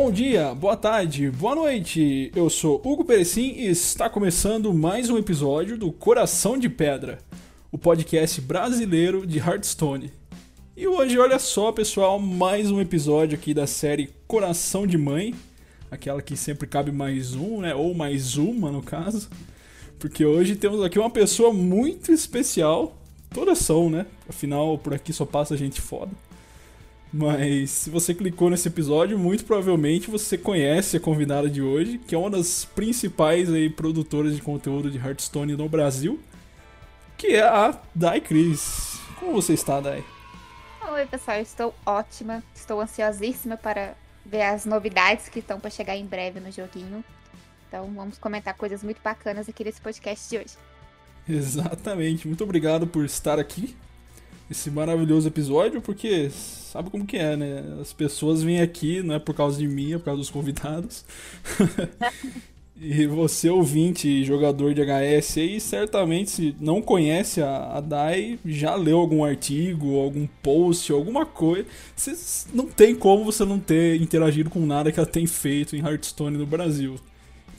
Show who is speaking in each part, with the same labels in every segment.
Speaker 1: Bom dia, boa tarde, boa noite. Eu sou Hugo Perecim e está começando mais um episódio do Coração de Pedra, o podcast brasileiro de Hearthstone. E hoje, olha só, pessoal, mais um episódio aqui da série Coração de Mãe, aquela que sempre cabe mais um, né? Ou mais uma, no caso. Porque hoje temos aqui uma pessoa muito especial. Todas são, né? Afinal, por aqui só passa gente foda. Mas se você clicou nesse episódio, muito provavelmente você conhece a convidada de hoje, que é uma das principais aí, produtoras de conteúdo de Hearthstone no Brasil, que é a Dai Cris. Como você está, Dai?
Speaker 2: Oi, pessoal, estou ótima. Estou ansiosíssima para ver as novidades que estão para chegar em breve no joguinho. Então, vamos comentar coisas muito bacanas aqui nesse podcast de hoje.
Speaker 1: Exatamente. Muito obrigado por estar aqui esse maravilhoso episódio, porque sabe como que é, né? As pessoas vêm aqui, não é por causa de mim, é por causa dos convidados. E você, ouvinte, jogador de HS, aí, certamente, se não conhece a, a DAI, já leu algum artigo, algum post, alguma coisa. Você, não tem como você não ter interagido com nada que ela tem feito em Hearthstone no Brasil.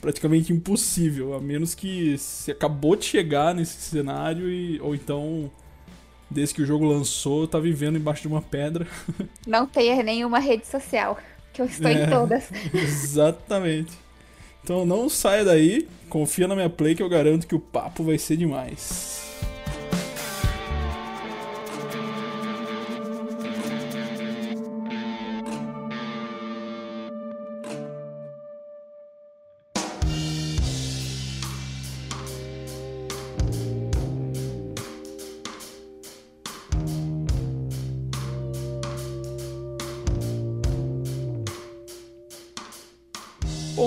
Speaker 1: Praticamente impossível, a menos que você acabou de chegar nesse cenário e, ou então, desde que o jogo lançou, tá vivendo embaixo de uma pedra.
Speaker 2: Não tenha nenhuma rede social, que eu estou é, em todas.
Speaker 1: Exatamente. Então não saia daí, confia na minha play que eu garanto que o papo vai ser demais.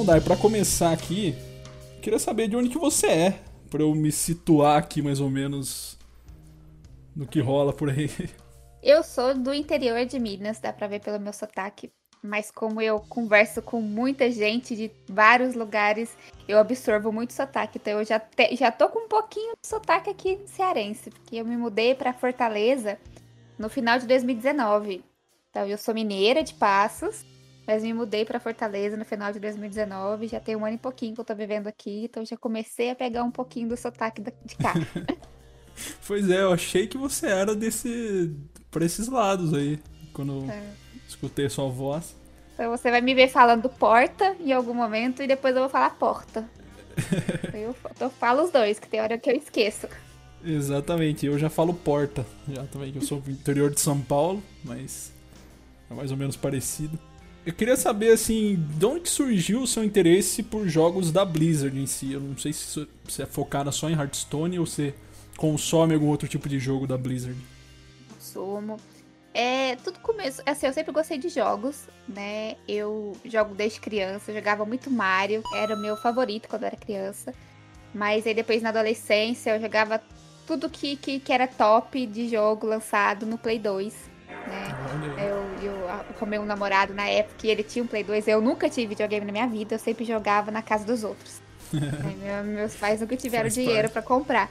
Speaker 1: Dai, pra começar aqui, queria saber de onde que você é, pra eu me situar aqui mais ou menos no que rola por aí.
Speaker 2: Eu sou do interior de Minas, dá pra ver pelo meu sotaque. Mas como eu converso com muita gente de vários lugares, eu absorvo muito sotaque. Então eu já, te, já tô com um pouquinho de sotaque aqui cearense, porque eu me mudei para Fortaleza no final de 2019. Então eu sou mineira de Passos, mas me mudei para Fortaleza no final de 2019, já tem um ano e pouquinho que eu tô vivendo aqui, então já comecei a pegar um pouquinho do sotaque de cá.
Speaker 1: pois é, eu achei que você era desse para esses lados aí, quando é. escutei a sua voz.
Speaker 2: Então você vai me ver falando porta em algum momento e depois eu vou falar porta. eu, eu falo os dois, que tem hora que eu esqueço.
Speaker 1: Exatamente, eu já falo porta, já também, que eu sou do interior de São Paulo, mas é mais ou menos parecido. Eu queria saber, assim, de onde surgiu o seu interesse por jogos da Blizzard em si? Eu não sei se você é focada só em Hearthstone ou você consome algum outro tipo de jogo da Blizzard.
Speaker 2: Consumo. É, tudo começo, assim, eu sempre gostei de jogos, né? Eu jogo desde criança, jogava muito Mario, era o meu favorito quando eu era criança. Mas aí depois na adolescência eu jogava tudo que, que, que era top de jogo lançado no Play 2 né? Eu, eu, com meu namorado na época, ele tinha um Play 2. Eu nunca tive videogame na minha vida, eu sempre jogava na casa dos outros. é, meus pais nunca tiveram Faz dinheiro para comprar.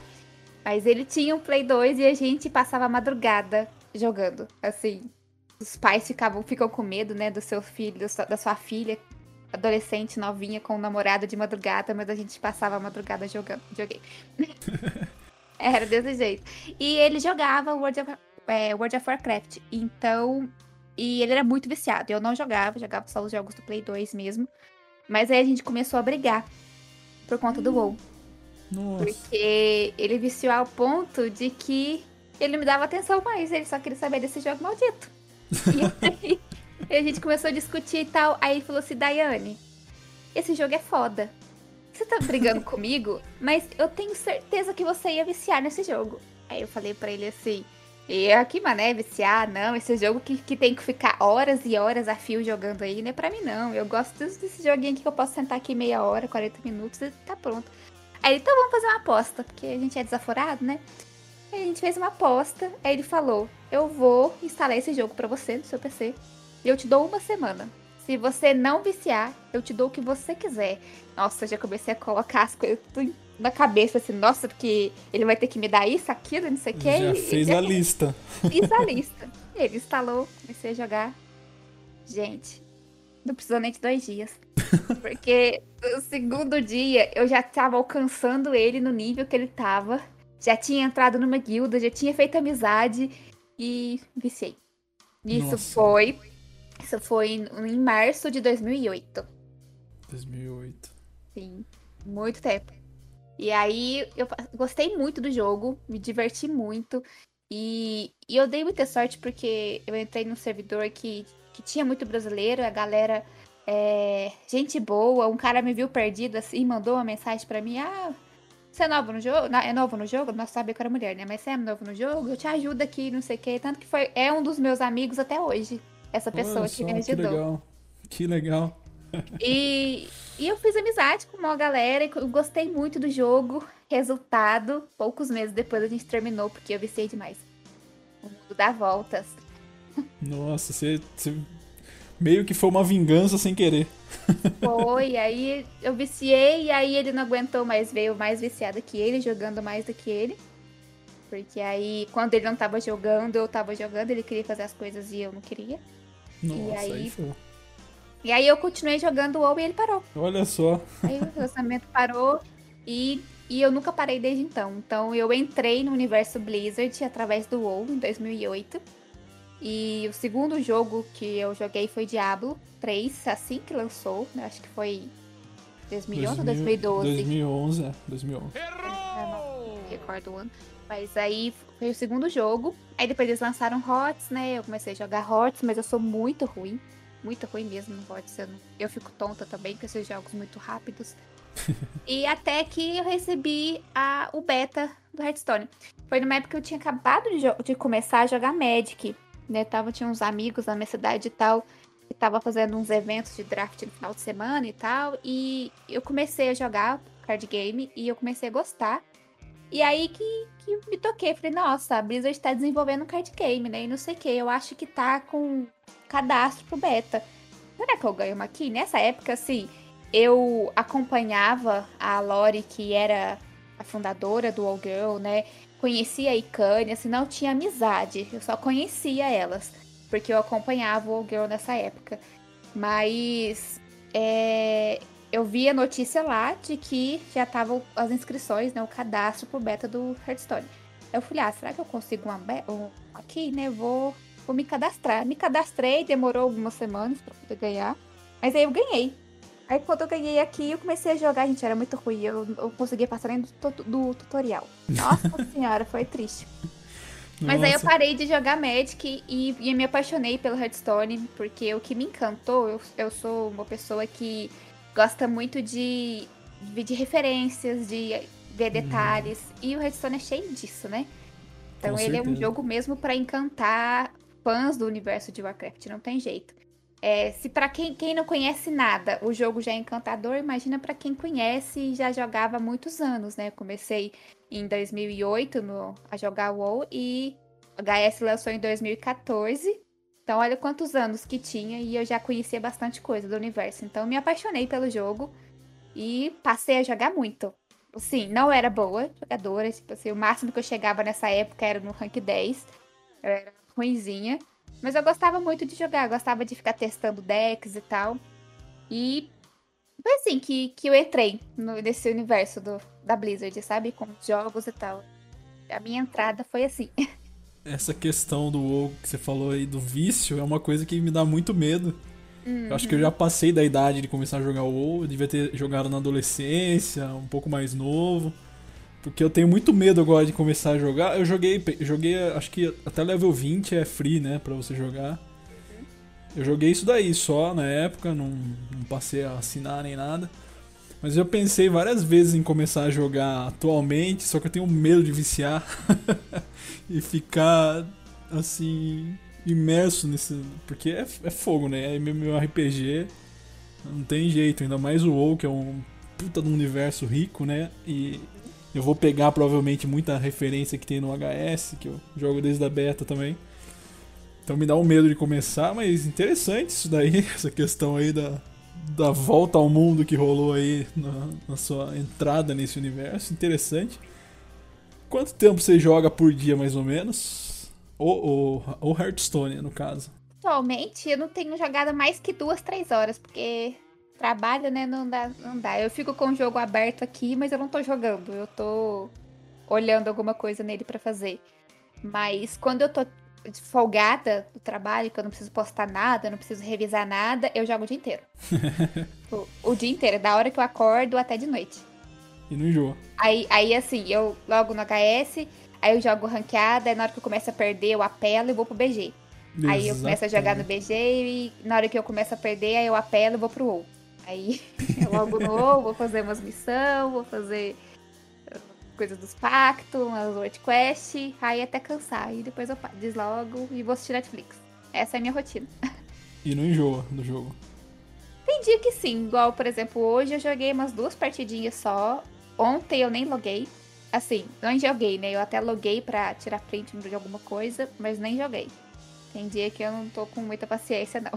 Speaker 2: Mas ele tinha um Play 2 e a gente passava a madrugada jogando. Assim, os pais ficavam ficam com medo, né, do seu filho, da sua filha, adolescente novinha com um namorado de madrugada, mas a gente passava a madrugada jogando videogame. Era desse jeito. E ele jogava World of é, World of Warcraft. Então, e ele era muito viciado. Eu não jogava, jogava só os jogos do Play 2 mesmo. Mas aí a gente começou a brigar por conta do WoW.
Speaker 1: Nossa.
Speaker 2: Porque ele viciou ao ponto de que ele me dava atenção mais, ele só queria saber desse jogo maldito. e aí a gente começou a discutir e tal. Aí ele falou assim: Daiane, esse jogo é foda. Você tá brigando comigo, mas eu tenho certeza que você ia viciar nesse jogo. Aí eu falei para ele assim: e aqui, mané, viciar, não. Esse jogo que, que tem que ficar horas e horas a fio jogando aí, não é pra mim, não. Eu gosto desse joguinho aqui que eu posso sentar aqui meia hora, 40 minutos e tá pronto. Aí, então vamos fazer uma aposta, porque a gente é desaforado, né? Aí a gente fez uma aposta, aí ele falou: Eu vou instalar esse jogo pra você no seu PC e eu te dou uma semana. Se você não viciar, eu te dou o que você quiser. Nossa, já comecei a colocar as coisas tudo na cabeça, assim, nossa, porque ele vai ter que me dar isso, aquilo, não sei o que.
Speaker 1: Já fez a lista.
Speaker 2: Fiz a lista. Ele instalou, comecei a jogar. Gente, Não precisou nem de dois dias. Porque o segundo dia eu já tava alcançando ele no nível que ele tava. Já tinha entrado numa guilda, já tinha feito amizade e viciei. Isso Nossa. foi. Isso foi em março de 2008.
Speaker 1: 2008.
Speaker 2: Sim, muito tempo. E aí eu gostei muito do jogo, me diverti muito. E, e eu dei muita sorte porque eu entrei num servidor que, que tinha muito brasileiro, a galera é, gente boa, um cara me viu perdido assim, mandou uma mensagem para mim, ah, você é novo no jogo? É novo no jogo? Nós sabia que era mulher, né? Mas você é novo no jogo? Eu te ajudo aqui, não sei o quê. Tanto que foi, é um dos meus amigos até hoje. Essa pessoa que me ajudou.
Speaker 1: Que legal. Que legal.
Speaker 2: E, e eu fiz amizade com uma galera, eu gostei muito do jogo. Resultado, poucos meses depois a gente terminou, porque eu viciei demais. O mundo dá voltas.
Speaker 1: Nossa, você, você meio que foi uma vingança sem querer.
Speaker 2: Foi, aí eu viciei e aí ele não aguentou mais, veio mais viciado que ele, jogando mais do que ele. Porque aí, quando ele não tava jogando, eu tava jogando, ele queria fazer as coisas e eu não queria.
Speaker 1: Nossa, e aí, aí foi.
Speaker 2: E aí eu continuei jogando o WoW e ele parou.
Speaker 1: Olha só.
Speaker 2: Aí o relacionamento parou e, e eu nunca parei desde então. Então eu entrei no universo Blizzard através do WoW em 2008. E o segundo jogo que eu joguei foi Diablo 3, assim que lançou. Né? Acho que foi 2011 ou 2012?
Speaker 1: 2011, é. 2011.
Speaker 2: Errou! Não recordo o ano. Mas aí foi o segundo jogo. Aí depois eles lançaram HOTS, né? Eu comecei a jogar HOTS, mas eu sou muito ruim muito ruim mesmo no HOTS. Eu, eu fico tonta também com esses jogos muito rápidos. e até que eu recebi a, o beta do Hearthstone. Foi numa época que eu tinha acabado de, de começar a jogar Magic. Né? Tava, tinha uns amigos na minha cidade e tal. Que tava fazendo uns eventos de draft no final de semana e tal. E eu comecei a jogar card game e eu comecei a gostar. E aí que, que me toquei. Falei, nossa, a Blizzard tá desenvolvendo um card game, né? E não sei o que. Eu acho que tá com cadastro pro beta. Será que eu ganho uma aqui? Nessa época, assim, eu acompanhava a Lori, que era a fundadora do All Girl, né? Conhecia a Ikane, assim, não tinha amizade. Eu só conhecia elas. Porque eu acompanhava o All Girl nessa época. Mas é, eu vi a notícia lá de que já estavam as inscrições, né? O cadastro pro beta do Hearthstone. Eu falei, ah, será que eu consigo uma um, aqui, né? Vou vou me cadastrar. Me cadastrei, demorou algumas semanas pra poder ganhar. Mas aí eu ganhei. Aí quando eu ganhei aqui, eu comecei a jogar, gente, era muito ruim. Eu, eu conseguia passar nem do, do tutorial. Nossa senhora, foi triste. Mas Nossa. aí eu parei de jogar Magic e, e, me apaixonei pelo Hearthstone, porque o que me encantou, eu, eu sou uma pessoa que gosta muito de, de referências, de ver uhum. detalhes, hum. e o Hearthstone é cheio disso, né? Então Com ele certeza. é um jogo mesmo para encantar fãs do universo de Warcraft, não tem jeito. É, se para quem, quem não conhece nada, o jogo já é encantador, imagina para quem conhece e já jogava há muitos anos, né? Comecei em 2008 no, a jogar WoW e HS lançou em 2014. Então olha quantos anos que tinha e eu já conhecia bastante coisa do universo. Então me apaixonei pelo jogo e passei a jogar muito. Sim, não era boa jogadora, tipo assim, o máximo que eu chegava nessa época era no rank 10. Eu era ruinzinha. Mas eu gostava muito de jogar, gostava de ficar testando decks e tal. E foi assim que, que eu entrei no, nesse universo do, da Blizzard, sabe? Com jogos e tal. A minha entrada foi assim.
Speaker 1: Essa questão do WoW que você falou aí do vício é uma coisa que me dá muito medo. Uhum. Eu acho que eu já passei da idade de começar a jogar WoW, eu devia ter jogado na adolescência, um pouco mais novo. Porque eu tenho muito medo agora de começar a jogar. Eu joguei, joguei acho que até level 20 é free, né, pra você jogar. Eu joguei isso daí só na época, não, não passei a assinar nem nada. Mas eu pensei várias vezes em começar a jogar atualmente, só que eu tenho medo de viciar e ficar assim imerso nesse, porque é, é fogo, né? É meu RPG, não tem jeito, ainda mais o WoW que é um puta de um universo rico, né? E eu vou pegar provavelmente muita referência que tem no HS, que eu jogo desde a beta também. Então me dá um medo de começar, mas interessante isso daí, essa questão aí da, da volta ao mundo que rolou aí na, na sua entrada nesse universo. Interessante. Quanto tempo você joga por dia, mais ou menos? Ou, ou, ou Hearthstone, no caso?
Speaker 2: atualmente eu não tenho jogado mais que duas, três horas, porque trabalho, né? Não dá, não dá. Eu fico com o jogo aberto aqui, mas eu não tô jogando. Eu tô olhando alguma coisa nele para fazer. Mas quando eu tô folgada do trabalho, que eu não preciso postar nada, não preciso revisar nada, eu jogo o dia inteiro. o, o, dia inteiro, da hora que eu acordo até de noite.
Speaker 1: E não enjoa.
Speaker 2: Aí, aí assim, eu logo no HS, aí eu jogo ranqueada, aí na hora que eu começo a perder, eu apelo e vou pro BG. Exatamente. Aí eu começo a jogar no BG e na hora que eu começo a perder, aí eu apelo e vou pro WoW. Aí eu logo no WoW, vou fazer umas missões, vou fazer coisas dos pactos, umas world quest, aí até cansar. Aí depois eu deslogo e vou assistir Netflix. Essa é a minha rotina.
Speaker 1: E não enjoa do jogo?
Speaker 2: Tem dia que sim, igual, por exemplo, hoje eu joguei umas duas partidinhas só. Ontem eu nem loguei. Assim, não joguei, né? Eu até loguei pra tirar print de alguma coisa, mas nem joguei. Tem dia que eu não tô com muita paciência, não.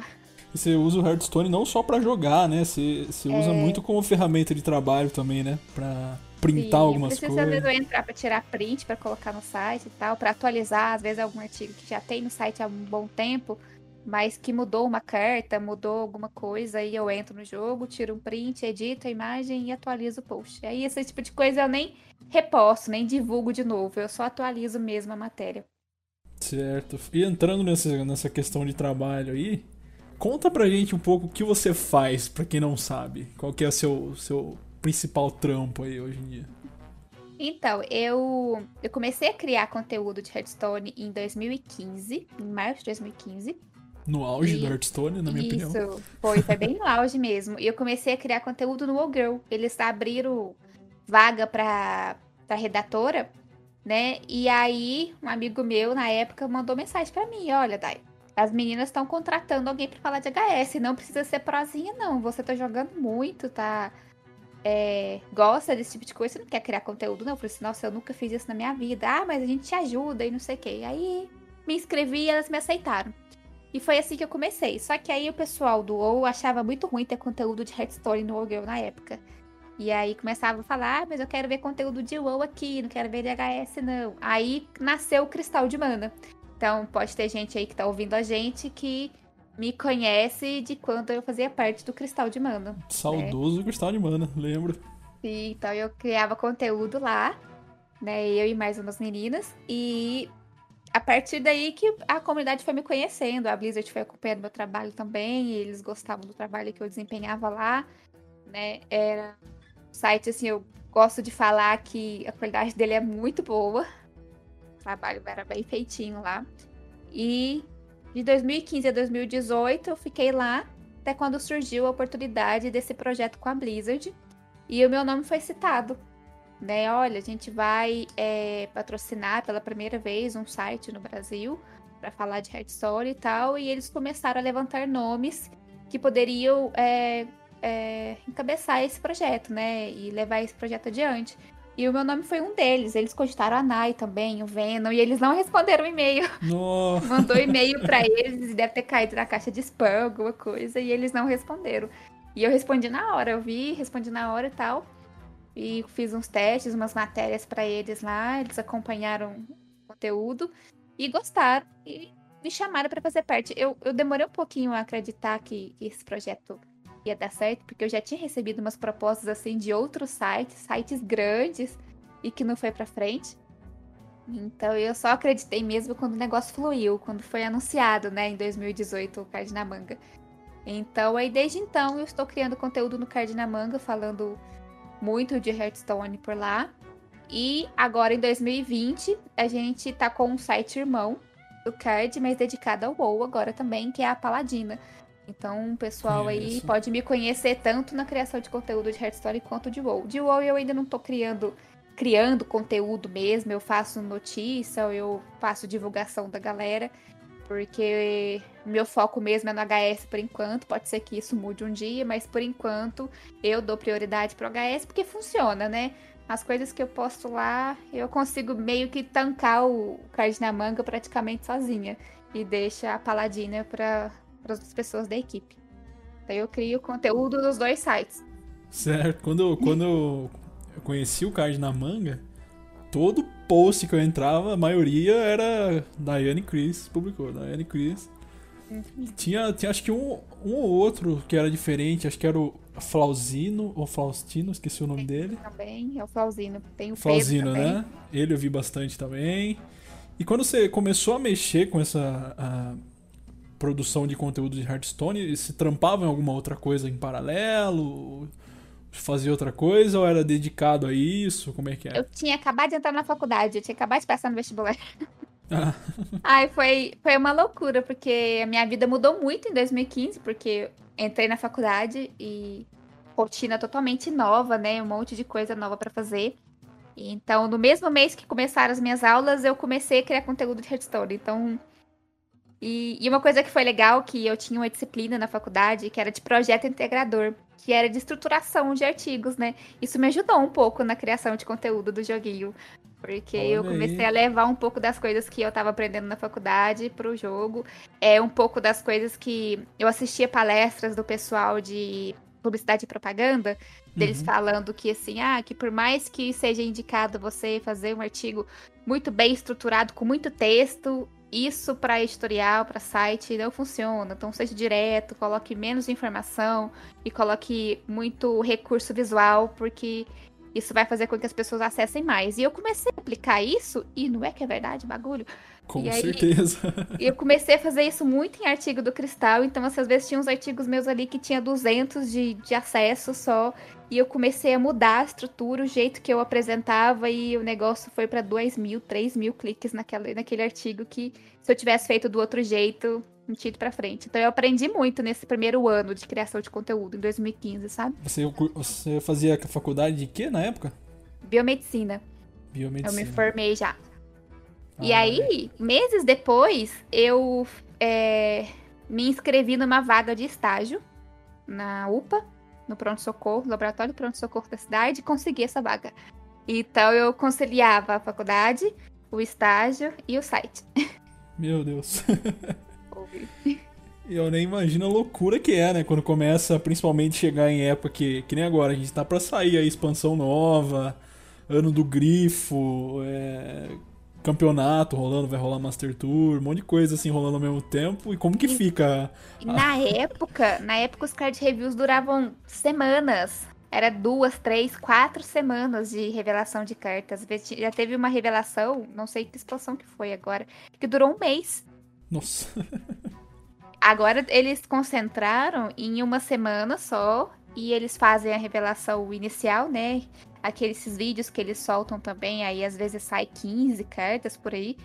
Speaker 1: Você usa o Hearthstone não só para jogar, né? Você, você é... usa muito como ferramenta de trabalho também, né? Pra printar Sim, algumas coisas. Às
Speaker 2: vezes eu entrar para tirar print, para colocar no site e tal, para atualizar, às vezes algum artigo que já tem no site há um bom tempo, mas que mudou uma carta, mudou alguma coisa, aí eu entro no jogo, tiro um print, edito a imagem e atualizo o post. Aí esse tipo de coisa eu nem reposto, nem divulgo de novo, eu só atualizo mesmo a matéria.
Speaker 1: Certo. E entrando nessa, nessa questão de trabalho aí, conta pra gente um pouco o que você faz, pra quem não sabe. Qual que é o seu, seu principal trampo aí hoje em dia?
Speaker 2: Então, eu, eu comecei a criar conteúdo de Hearthstone em 2015, em março de 2015.
Speaker 1: No auge e, do Hearthstone, na minha
Speaker 2: isso,
Speaker 1: opinião.
Speaker 2: Isso, foi, foi bem no auge mesmo. E eu comecei a criar conteúdo no Girl. Eles abriram vaga pra, pra redatora, né? E aí, um amigo meu, na época, mandou mensagem para mim: Olha, Dai, as meninas estão contratando alguém para falar de HS. Não precisa ser prozinha, não. Você tá jogando muito, tá é, gosta desse tipo de coisa, você não quer criar conteúdo, não. Eu falei assim, nossa, eu nunca fiz isso na minha vida. Ah, mas a gente te ajuda e não sei o quê. Aí me inscrevi e elas me aceitaram. E foi assim que eu comecei. Só que aí o pessoal do WoW achava muito ruim ter conteúdo de Hearthstone no Girl na época. E aí começava a falar, ah, mas eu quero ver conteúdo de WoW aqui, não quero ver de HS não. Aí nasceu o Cristal de Mana. Então pode ter gente aí que tá ouvindo a gente que me conhece de quando eu fazia parte do Cristal de Mana. Né?
Speaker 1: Saudoso né? Cristal de Mana, lembro.
Speaker 2: Sim, então eu criava conteúdo lá, né? Eu e mais umas meninas. E a partir daí que a comunidade foi me conhecendo. A Blizzard foi acompanhando meu trabalho também. eles gostavam do trabalho que eu desempenhava lá, né? Era um site, assim, eu gosto de falar que a qualidade dele é muito boa. O trabalho era bem feitinho lá. E de 2015 a 2018, eu fiquei lá até quando surgiu a oportunidade desse projeto com a Blizzard. E o meu nome foi citado. Né? Olha, a gente vai é, patrocinar pela primeira vez um site no Brasil para falar de Hearthstone e tal. E eles começaram a levantar nomes que poderiam é, é, encabeçar esse projeto, né? E levar esse projeto adiante. E o meu nome foi um deles. Eles cogitaram a Nai também, o Venom, e eles não responderam o e-mail. Mandou e-mail para eles e deve ter caído na caixa de spam, alguma coisa, e eles não responderam. E eu respondi na hora, eu vi, respondi na hora e tal. E fiz uns testes, umas matérias para eles lá, eles acompanharam o conteúdo e gostaram e me chamaram para fazer parte. Eu, eu demorei um pouquinho a acreditar que, que esse projeto ia dar certo, porque eu já tinha recebido umas propostas assim de outros sites, sites grandes, e que não foi para frente. Então eu só acreditei mesmo quando o negócio fluiu, quando foi anunciado, né, em 2018 o Card na Manga. Então aí desde então eu estou criando conteúdo no Card na Manga, falando muito de Hearthstone por lá. E agora em 2020 a gente tá com um site irmão do Card, mas dedicado ao WoW agora também, que é a Paladina. Então, o pessoal aí pode me conhecer tanto na criação de conteúdo de Hearthstone quanto de WoW. De WoW eu ainda não tô criando criando conteúdo mesmo, eu faço notícia, eu faço divulgação da galera, porque meu foco mesmo é no HS por enquanto, pode ser que isso mude um dia, mas por enquanto eu dou prioridade pro HS porque funciona, né? As coisas que eu posto lá, eu consigo meio que tancar o card na manga praticamente sozinha. E deixa a Paladina para para as pessoas da equipe. Então eu crio conteúdo dos dois sites.
Speaker 1: Certo. Quando, quando eu conheci o card na manga, todo post que eu entrava, a maioria era Diane Chris, publicou. Diane Chris Tinha, tinha acho que um, um ou outro que era diferente, acho que era o Flauzino ou Faustino, esqueci o nome dele.
Speaker 2: Também, é o Flauzino. Tem o
Speaker 1: Flauzino,
Speaker 2: Pedro
Speaker 1: né? Ele eu vi bastante também. E quando você começou a mexer com essa a produção de conteúdo de Hearthstone, se trampava em alguma outra coisa em paralelo? Fazia outra coisa ou era dedicado a isso? Como é que é?
Speaker 2: Eu tinha acabado de entrar na faculdade, eu tinha acabado de passar no vestibular.
Speaker 1: Ah,
Speaker 2: Ai, foi, foi uma loucura, porque a minha vida mudou muito em 2015, porque entrei na faculdade e rotina totalmente nova, né? Um monte de coisa nova pra fazer. Então, no mesmo mês que começaram as minhas aulas, eu comecei a criar conteúdo de Hearthstone. Então, e, e uma coisa que foi legal, que eu tinha uma disciplina na faculdade, que era de projeto integrador, que era de estruturação de artigos, né? Isso me ajudou um pouco na criação de conteúdo do joguinho. Porque eu
Speaker 1: Olha
Speaker 2: comecei
Speaker 1: aí.
Speaker 2: a levar um pouco das coisas que eu tava aprendendo na faculdade pro jogo. É um pouco das coisas que eu assistia palestras do pessoal de publicidade e propaganda, deles
Speaker 1: Uhum.
Speaker 2: falando que assim, ah, que por mais que seja indicado você fazer um artigo muito bem estruturado, com muito texto, isso para editorial, para site não funciona. Então seja direto, coloque menos informação e coloque muito recurso visual, porque isso vai fazer com que as pessoas acessem mais. E eu comecei a aplicar isso, e não é que é verdade, bagulho.
Speaker 1: com
Speaker 2: E aí-
Speaker 1: certeza.
Speaker 2: E eu comecei a fazer isso muito em artigo do Cristal, então assim, às vezes tinha uns artigos meus ali que tinha 200 de, de acesso só, e eu comecei a mudar a estrutura, o jeito que eu apresentava, e o negócio foi para 2 mil, 3 mil cliques naquela, naquele artigo que se eu tivesse feito do outro jeito, não tinha ido pra frente. Então eu aprendi muito nesse primeiro ano de criação de conteúdo, em 2015, sabe?
Speaker 1: Você, você fazia faculdade de quê na época?
Speaker 2: Biomedicina. Eu
Speaker 1: Biomedicina.
Speaker 2: me formei já. E
Speaker 1: Ah,
Speaker 2: aí, meses depois, eu é, me inscrevi numa vaga de estágio na UPA, no pronto-socorro, laboratório pronto-socorro da cidade, e consegui essa vaga. Então eu conciliava a faculdade, o estágio e o site.
Speaker 1: Meu Deus. Eu nem imagino a loucura que é, né? Quando começa, principalmente, chegar em época que, que nem agora, a gente tá pra sair aí, expansão nova, ano do grifo, é, campeonato rolando, vai rolar Master Tour, um monte de coisa assim rolando ao mesmo tempo. E como que fica?
Speaker 2: E na época, na época os card reviews duravam semanas. Era duas, três, quatro semanas de revelação de cartas. Já teve uma revelação, não sei que expansão que foi agora, que durou um mês.
Speaker 1: Nossa.
Speaker 2: Agora eles concentraram em uma semana só e eles fazem a revelação inicial, né? Aqueles vídeos que eles soltam também, aí às vezes sai 15 cartas por aí.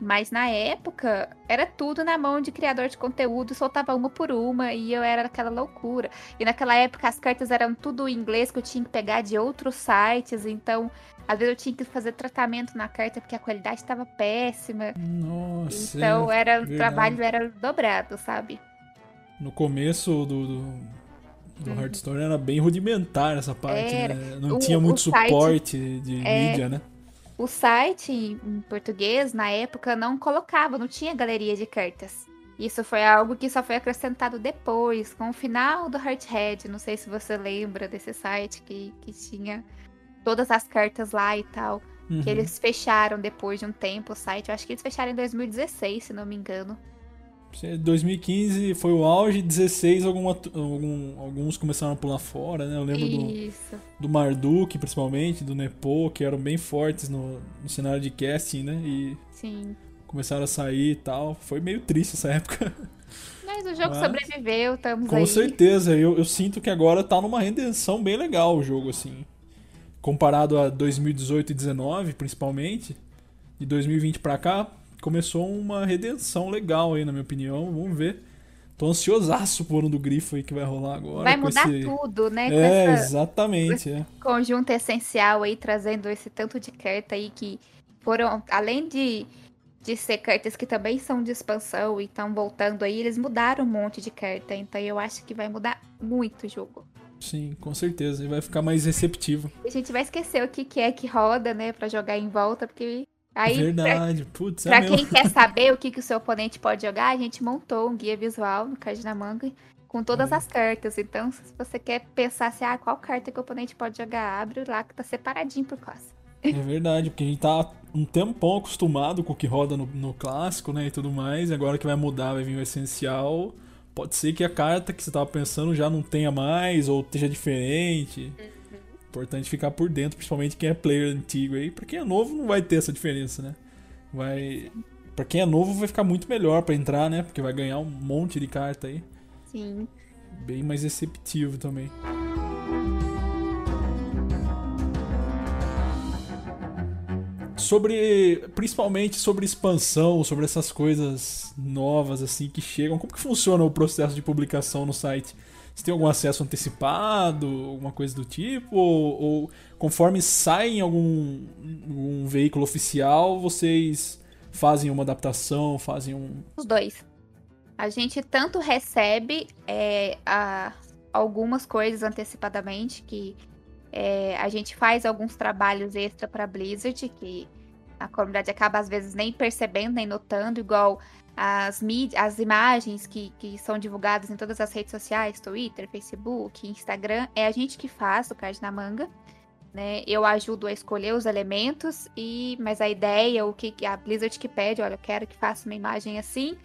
Speaker 2: Mas na época era tudo na mão de criador de conteúdo, soltava uma por uma e eu era aquela loucura. E naquela época as cartas eram tudo em inglês que eu tinha que pegar de outros sites, então às vezes eu tinha que fazer tratamento na carta porque a qualidade estava péssima.
Speaker 1: Nossa.
Speaker 2: Então
Speaker 1: é,
Speaker 2: era o trabalho era dobrado, sabe?
Speaker 1: No começo do, do, do
Speaker 2: Uhum.
Speaker 1: Hearthstone era bem rudimentar essa parte,
Speaker 2: Era.
Speaker 1: né? Não
Speaker 2: O-
Speaker 1: tinha muito
Speaker 2: o site-
Speaker 1: suporte de
Speaker 2: É.
Speaker 1: mídia, né?
Speaker 2: O site em português, na época, não colocava, não tinha galeria de cartas. Isso foi algo que só foi acrescentado depois, com o final do Hearthead. Não sei se você lembra desse site que, que tinha todas as cartas lá e tal.
Speaker 1: Uhum.
Speaker 2: Que eles fecharam depois de um tempo o site. Eu acho que eles fecharam em 2016, se não me engano.
Speaker 1: 2015 foi o auge, 16 alguma, algum- alguns começaram a pular fora, né? Eu lembro do,
Speaker 2: Isso.
Speaker 1: do Marduk, principalmente, do Nepo, que eram bem fortes no, no cenário de casting, né? E
Speaker 2: Sim.
Speaker 1: começaram a sair e tal. Foi meio triste essa época.
Speaker 2: Mas o jogo
Speaker 1: Mas-
Speaker 2: sobreviveu, estamos
Speaker 1: Com
Speaker 2: aí.
Speaker 1: certeza, eu, eu sinto que agora tá numa redenção bem legal o jogo, assim. Comparado a 2018 e 2019, principalmente, de 2020 pra cá, começou uma redenção legal aí, na minha opinião. Vamos ver. Tô ansiosaço por ano do grifo aí que vai rolar agora.
Speaker 2: Vai mudar
Speaker 1: esse-
Speaker 2: tudo, né?
Speaker 1: É,
Speaker 2: essa-
Speaker 1: exatamente. É.
Speaker 2: conjunto essencial aí, trazendo esse tanto de carta aí que foram, além de, de ser cartas que também são de expansão e estão voltando aí, eles mudaram um monte de carta. Então eu acho que vai mudar muito o jogo.
Speaker 1: Sim, com certeza. E vai ficar mais receptivo.
Speaker 2: A gente vai esquecer o que, que é que roda, né, pra jogar em volta, porque aí. pra-
Speaker 1: Verdade. Putz, é
Speaker 2: Pra
Speaker 1: mesmo.
Speaker 2: quem quer saber o que, que o seu oponente pode jogar, a gente montou um guia visual no Card na Manga com todas as cartas. Então, se você quer pensar assim, ah, qual carta que o oponente pode jogar, abre lá que tá separadinho por classe.
Speaker 1: É verdade, porque a gente tá um tempão acostumado com o que roda no, no clássico, né, e tudo mais, e agora que vai mudar, vai vir o essencial, pode ser que a carta que você tava pensando já não tenha mais, ou esteja diferente. Uhum. Importante ficar por dentro, principalmente quem é player antigo aí. Pra quem é novo não vai ter essa diferença, né? Vai... Pra quem é novo vai ficar muito melhor para entrar, né? Porque vai ganhar um monte de carta aí.
Speaker 2: Sim.
Speaker 1: Bem mais receptivo também. sobre principalmente sobre expansão, sobre essas coisas novas assim que chegam. Como que funciona o processo de publicação no site? Você tem algum acesso antecipado, alguma coisa do tipo? Ou, ou conforme sai em algum um veículo oficial, vocês fazem uma adaptação, fazem um.
Speaker 2: Os dois. A gente tanto recebe é, a, algumas coisas antecipadamente que é, a gente faz alguns trabalhos extra para Blizzard, que a comunidade acaba às vezes nem percebendo, nem notando, igual as, mídias, as imagens que, que são divulgadas em todas as redes sociais, Twitter, Facebook, Instagram, é a gente que faz o card na manga. Né? Eu ajudo a escolher os elementos, e mas a ideia, o que a Blizzard que pede, olha, eu quero que faça uma imagem assim,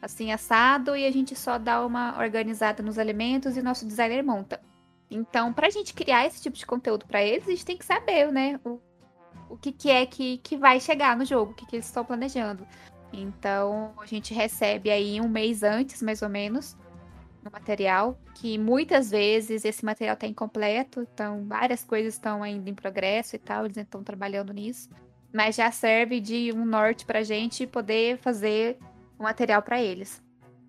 Speaker 2: assim assado, e a gente só dá uma organizada nos elementos e nosso designer monta. Então, para a gente criar esse tipo de conteúdo para eles, a gente tem que saber, né, o, o que, que é que, que vai chegar no jogo, o que, que eles estão planejando. Então, a gente recebe aí um mês antes, mais ou menos, o material, que muitas vezes esse material está incompleto, então várias coisas estão ainda em progresso e tal, eles estão trabalhando nisso, mas já serve de um norte para a gente poder fazer o material para eles.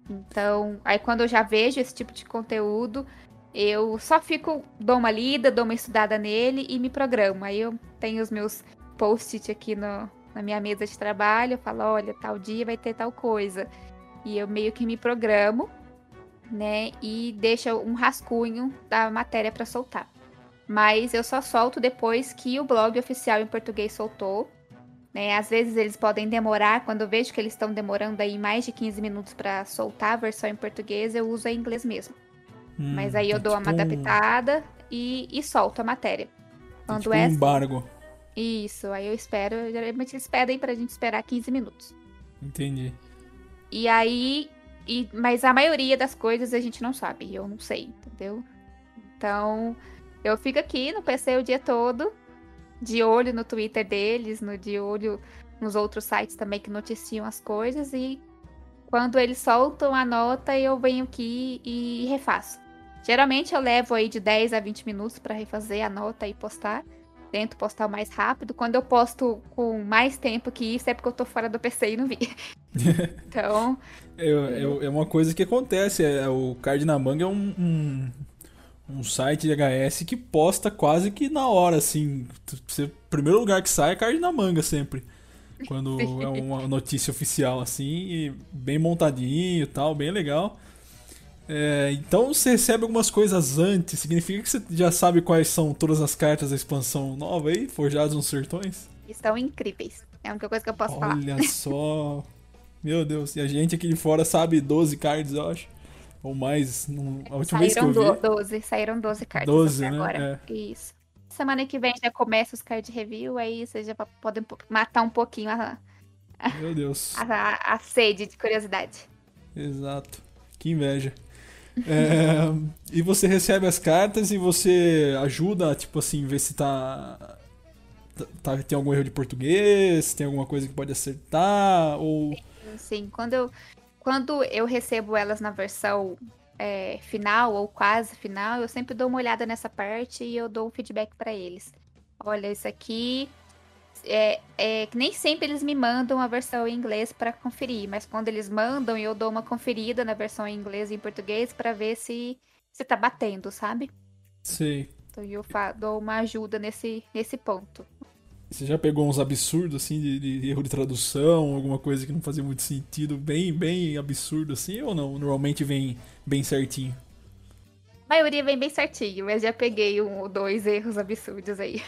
Speaker 2: Então, aí quando eu já vejo esse tipo de conteúdo, eu só fico, dou uma lida, dou uma estudada nele e me programo. Aí eu tenho os meus post-it aqui no, na minha mesa de trabalho, eu falo, olha, tal dia vai ter tal coisa. E eu meio que me programo, né? E deixo um rascunho da matéria para soltar. Mas eu só solto depois que o blog oficial em português soltou. Né? Às vezes eles podem demorar, quando eu vejo que eles estão demorando aí mais de 15 minutos para soltar a versão em português, eu uso em inglês mesmo. Hum, Mas aí eu é dou tipo uma adaptada e, e solto a matéria.
Speaker 1: É Quando tipo é. Um embargo.
Speaker 2: Isso, aí eu espero. Geralmente eles pedem pra gente esperar 15 minutos.
Speaker 1: Entendi.
Speaker 2: E aí. E, mas a maioria das coisas a gente não sabe. Eu não sei, entendeu? Então, eu fico aqui no PC o dia todo, de olho no Twitter deles, no, de olho nos outros sites também que noticiam as coisas. E quando eles soltam a nota, eu venho aqui e refaço. Geralmente eu levo aí de 10 a 20 minutos para refazer a nota e postar. Tento postar mais rápido. Quando eu posto com mais tempo que isso, é porque eu tô fora do PC e não vi. então.
Speaker 1: É, é, é, uma coisa que acontece. É, o Card na Manga é um, um, um, site de HS que posta quase que na hora, assim. Você, primeiro lugar que sai é Card na Manga sempre. Quando é uma notícia oficial, assim, bem montadinho e tal, bem legal. É, então você recebe algumas coisas antes, significa que você já sabe quais são todas as cartas da expansão nova aí, forjadas nos sertões?
Speaker 2: Estão incríveis. É a única coisa que eu posso
Speaker 1: Olha
Speaker 2: falar.
Speaker 1: Olha só. Meu Deus, e a gente aqui de fora sabe 12 cards, eu acho. Ou mais. a última saíram vez que eu vi.
Speaker 2: 12, saíram 12 cards
Speaker 1: 12, né?
Speaker 2: agora. É. Isso. Semana que vem já começa os card review, aí vocês já podem matar um pouquinho a.
Speaker 1: Meu Deus.
Speaker 2: A, a, a sede de curiosidade.
Speaker 1: Exato. Que inveja. É, e você recebe as cartas e você ajuda, tipo assim, ver se tá, tá, tem algum erro de português, tem alguma coisa que pode acertar, ou...
Speaker 2: Sim, sim. Quando eu, quando eu recebo elas na versão é, final ou quase final, eu sempre dou uma olhada nessa parte e eu dou um feedback para eles. Olha, isso aqui é, é, que nem sempre eles me mandam a versão em inglês para conferir, mas quando eles mandam, eu dou uma conferida na versão em inglês e em português para ver se se tá batendo, sabe?
Speaker 1: Sim.
Speaker 2: Então eu dou uma ajuda nesse, nesse ponto.
Speaker 1: Você já pegou uns absurdos assim de, de, erro de tradução, alguma coisa que não fazia muito sentido, bem bem absurdo assim ou não? Normalmente vem bem certinho.
Speaker 2: A maioria vem bem certinho, mas já peguei um ou dois erros absurdos aí.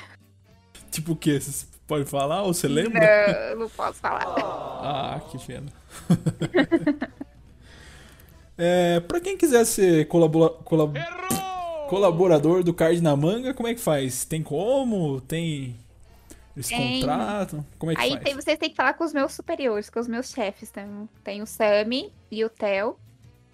Speaker 1: Tipo o quê? Pode falar ou você lembra?
Speaker 2: Não, não posso falar.
Speaker 1: Ah, que pena. é, pra quem quiser ser colabora colab colaborador do Card na Manga, como é que faz? Tem como? Tem. Eles
Speaker 2: Tem.
Speaker 1: contratam? Como é que
Speaker 2: Aí
Speaker 1: faz?
Speaker 2: tem, vocês têm que falar com os meus superiores, com os meus chefes. Tem, tem o Sami e o Theo,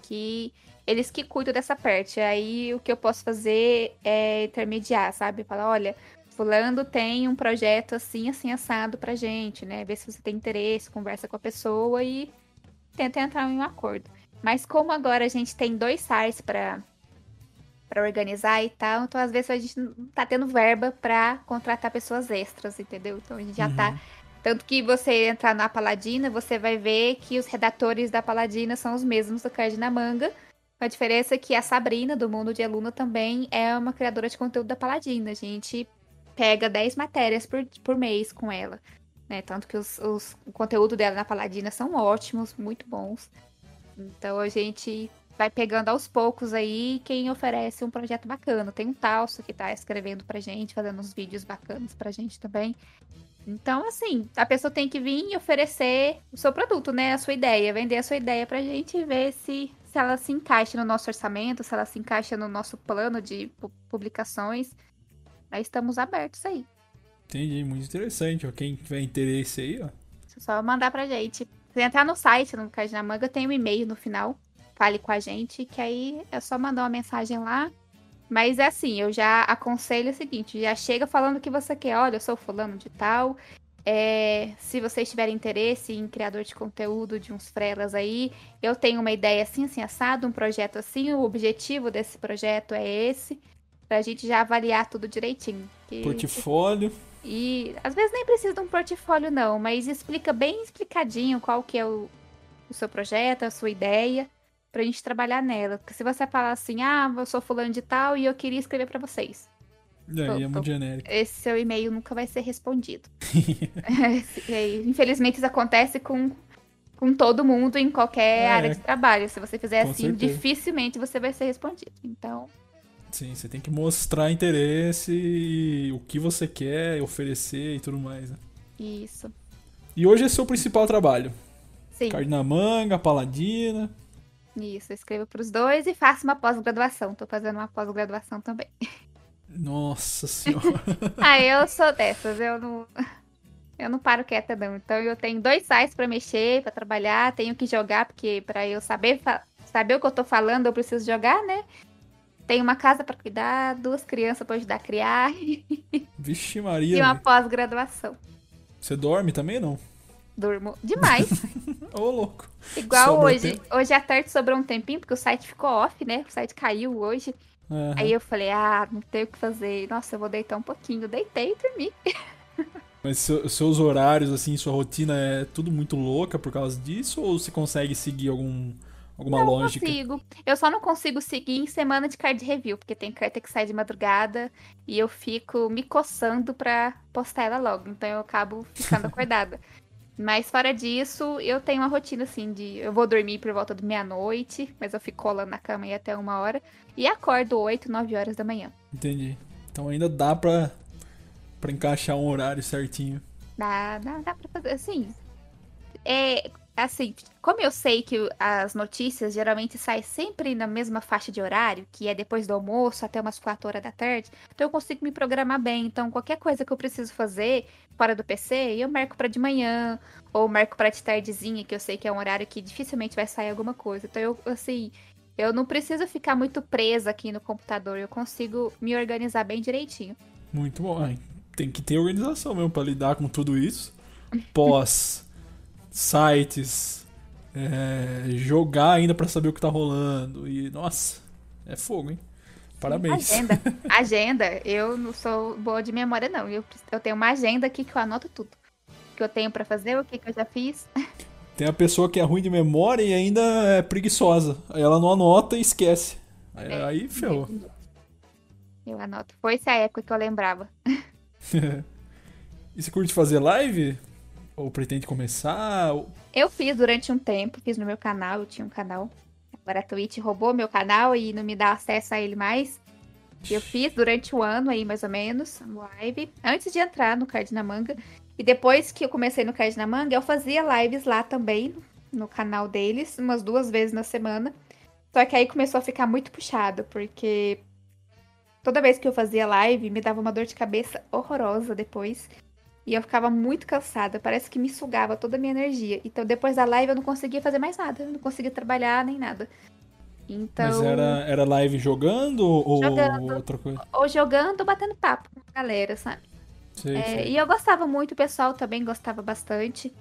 Speaker 2: que eles que cuidam dessa parte. Aí o que eu posso fazer é intermediar, sabe? Falar, olha, fulano tem um projeto assim, assim, assado pra gente, né? Ver se você tem interesse, conversa com a pessoa e tenta entrar em um acordo. Mas como agora a gente tem dois sites pra para organizar e tal, então às vezes a gente não tá tendo verba pra contratar pessoas extras, entendeu? Então a gente já tá
Speaker 1: Uhum.
Speaker 2: tanto que você entrar na Paladina, você vai ver que os redatores da Paladina são os mesmos do Card na Manga. A diferença que a Sabrina, do Mundo de Aluna, também é uma criadora de conteúdo da Paladina. A gente pega 10 matérias por, por mês com ela. Né? Tanto que os, os- o conteúdo dela na Paladina são ótimos, muito bons. Então a gente vai pegando aos poucos aí quem oferece um projeto bacana. Tem um Talso que tá escrevendo pra gente, fazendo uns vídeos bacanas pra gente também. Então, assim, a pessoa tem que vir e oferecer o seu produto, né? A sua ideia, vender a sua ideia pra gente e ver se, se ela se encaixa no nosso orçamento, se ela se encaixa no nosso plano de pu- publicações. Aí estamos abertos aí.
Speaker 1: Entendi, muito interessante. Ó. Quem tiver interesse aí, ó.
Speaker 2: É só mandar pra gente. Se entrar no site, no Card na Manga, tem um e-mail no final. Fale com a gente, que aí é só mandar uma mensagem lá. Mas é assim, eu já aconselho o seguinte: já chega falando o que você quer. Olha, eu sou fulano de tal. É, se vocês tiverem interesse em criador de conteúdo de uns frelas aí, eu tenho uma ideia assim, assim, assado, um projeto assim. O objetivo desse projeto é esse. Pra gente já avaliar tudo direitinho. Que-
Speaker 1: Portfólio.
Speaker 2: e às vezes nem precisa de um portfólio, não, mas explica bem explicadinho qual que é o, o seu projeto, a sua ideia, pra gente trabalhar nela. Porque se você falar assim, ah, eu sou fulano de tal e eu queria escrever pra vocês.
Speaker 1: E aí, é
Speaker 2: Tô-
Speaker 1: muito
Speaker 2: tô-
Speaker 1: genérico.
Speaker 2: Esse seu e-mail nunca vai ser respondido. É, Infelizmente, isso acontece com, com todo mundo em qualquer
Speaker 1: É.
Speaker 2: área de trabalho. Se você fizer assim,
Speaker 1: certeza.
Speaker 2: dificilmente você vai ser respondido. Então,
Speaker 1: Sim, você tem que mostrar interesse e o que você quer oferecer e tudo mais. né?
Speaker 2: isso.
Speaker 1: E hoje é o seu principal trabalho.
Speaker 2: Sim.
Speaker 1: Card na manga, paladina.
Speaker 2: Isso, eu escrevo pros dois e faço uma pós-graduação. Tô fazendo uma pós-graduação também.
Speaker 1: Nossa senhora.
Speaker 2: Ah, eu sou dessas, eu não. Eu não paro quieta, não. Então eu tenho dois sites pra mexer, pra trabalhar, tenho que jogar, porque pra eu saber, saber o que eu tô falando, eu preciso jogar, né? Tenho uma casa pra cuidar, duas crianças pra ajudar a criar
Speaker 1: Vixe
Speaker 2: e
Speaker 1: Maria.
Speaker 2: uma
Speaker 1: velho.
Speaker 2: pós-graduação.
Speaker 1: Você dorme também não?
Speaker 2: Durmo demais.
Speaker 1: Ô, louco.
Speaker 2: Igual
Speaker 1: Sobra
Speaker 2: hoje.
Speaker 1: tempo?
Speaker 2: Hoje à tarde sobrou um tempinho, porque o site ficou off, né? O site caiu hoje.
Speaker 1: Aham.
Speaker 2: Aí eu falei, ah, não tenho o que fazer. Nossa, eu vou deitar um pouquinho. Deitei e dormi.
Speaker 1: Mas seu- seus horários, assim, sua rotina é tudo muito louca por causa disso? Ou você consegue seguir algum, alguma lógica?
Speaker 2: consigo. Eu só não consigo seguir em semana de card review, porque tem carta que sai de madrugada e eu fico me coçando pra postar ela logo. Então eu acabo ficando acordada. Mas fora disso, eu tenho uma rotina assim de. Eu vou dormir por volta de meia-noite, mas eu fico colando na cama aí até uma hora. E acordo 8, 9 horas da manhã.
Speaker 1: Entendi. Então ainda dá pra, pra encaixar um horário certinho.
Speaker 2: Dá, dá, dá pra fazer. Assim. É. Assim, como eu sei que as notícias geralmente saem sempre na mesma faixa de horário, que é depois do almoço até umas 4 horas da tarde, então eu consigo me programar bem. Então, qualquer coisa que eu preciso fazer fora do PC, eu marco pra de manhã, ou marco pra de tardezinha, que eu sei que é um horário que dificilmente vai sair alguma coisa. Então, eu, assim, eu não preciso ficar muito presa aqui no computador, eu consigo me organizar bem direitinho.
Speaker 1: Muito bom. Tem que ter organização mesmo pra lidar com tudo isso. Pós, sites, é, jogar ainda pra saber o que tá rolando. E, nossa, é fogo, hein? Parabéns.
Speaker 2: Agenda. Agenda. Eu não sou boa de memória, não. Eu, eu tenho uma agenda aqui que eu anoto tudo. O que eu tenho pra fazer, o que, que eu já fiz.
Speaker 1: Tem a pessoa que é ruim de memória e ainda é preguiçosa. Aí ela não anota e esquece. Aí,
Speaker 2: É.
Speaker 1: aí ferrou.
Speaker 2: Eu anoto. Foi essa época que eu lembrava.
Speaker 1: e você curte fazer live? Ou pretende começar? Ou-
Speaker 2: Eu fiz durante um tempo, fiz no meu canal, eu tinha um canal. Agora a Twitch roubou meu canal e não me dá acesso a ele mais. Eu fiz durante um ano aí, mais ou menos, live, antes de entrar no Card na Manga. E depois que eu comecei no Card na Manga, eu fazia lives lá também, no canal deles, umas duas vezes na semana. Só que aí começou a ficar muito puxado, porque toda vez que eu fazia live, me dava uma dor de cabeça horrorosa depois. E eu ficava muito cansada, parece que me sugava toda a minha energia. Então depois da live eu não conseguia fazer mais nada, eu não conseguia trabalhar nem nada. Então,
Speaker 1: Mas era, era live jogando ou
Speaker 2: Jogando.
Speaker 1: outra coisa?
Speaker 2: ou jogando ou batendo papo com a galera, sabe?
Speaker 1: Sei,
Speaker 2: É,
Speaker 1: sei.
Speaker 2: e eu gostava muito, o pessoal também gostava bastante,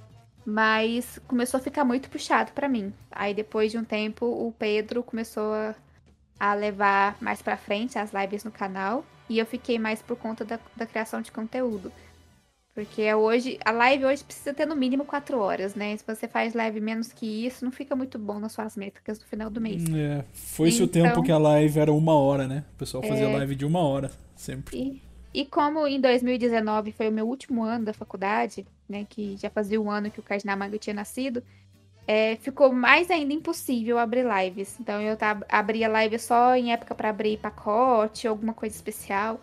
Speaker 2: mas começou a ficar muito puxado pra mim. Aí depois de um tempo, o Pedro começou a, a levar mais pra frente as lives no canal, e eu fiquei mais por conta da, da criação de conteúdo. Porque hoje, a live hoje precisa ter no mínimo 4 horas, né? Se você faz live menos que isso, não fica muito bom nas suas métricas no final do mês.
Speaker 1: É, foi-se o
Speaker 2: Então-
Speaker 1: tempo que a live era uma hora, né? O pessoal fazia
Speaker 2: É.
Speaker 1: live de uma hora, sempre.
Speaker 2: E, e como em 2019 foi o meu último ano da faculdade, né, que já fazia um ano que o Cardinamago tinha nascido, é, ficou mais ainda impossível abrir lives. Então eu tava, abria live só em época para abrir pacote, alguma coisa especial,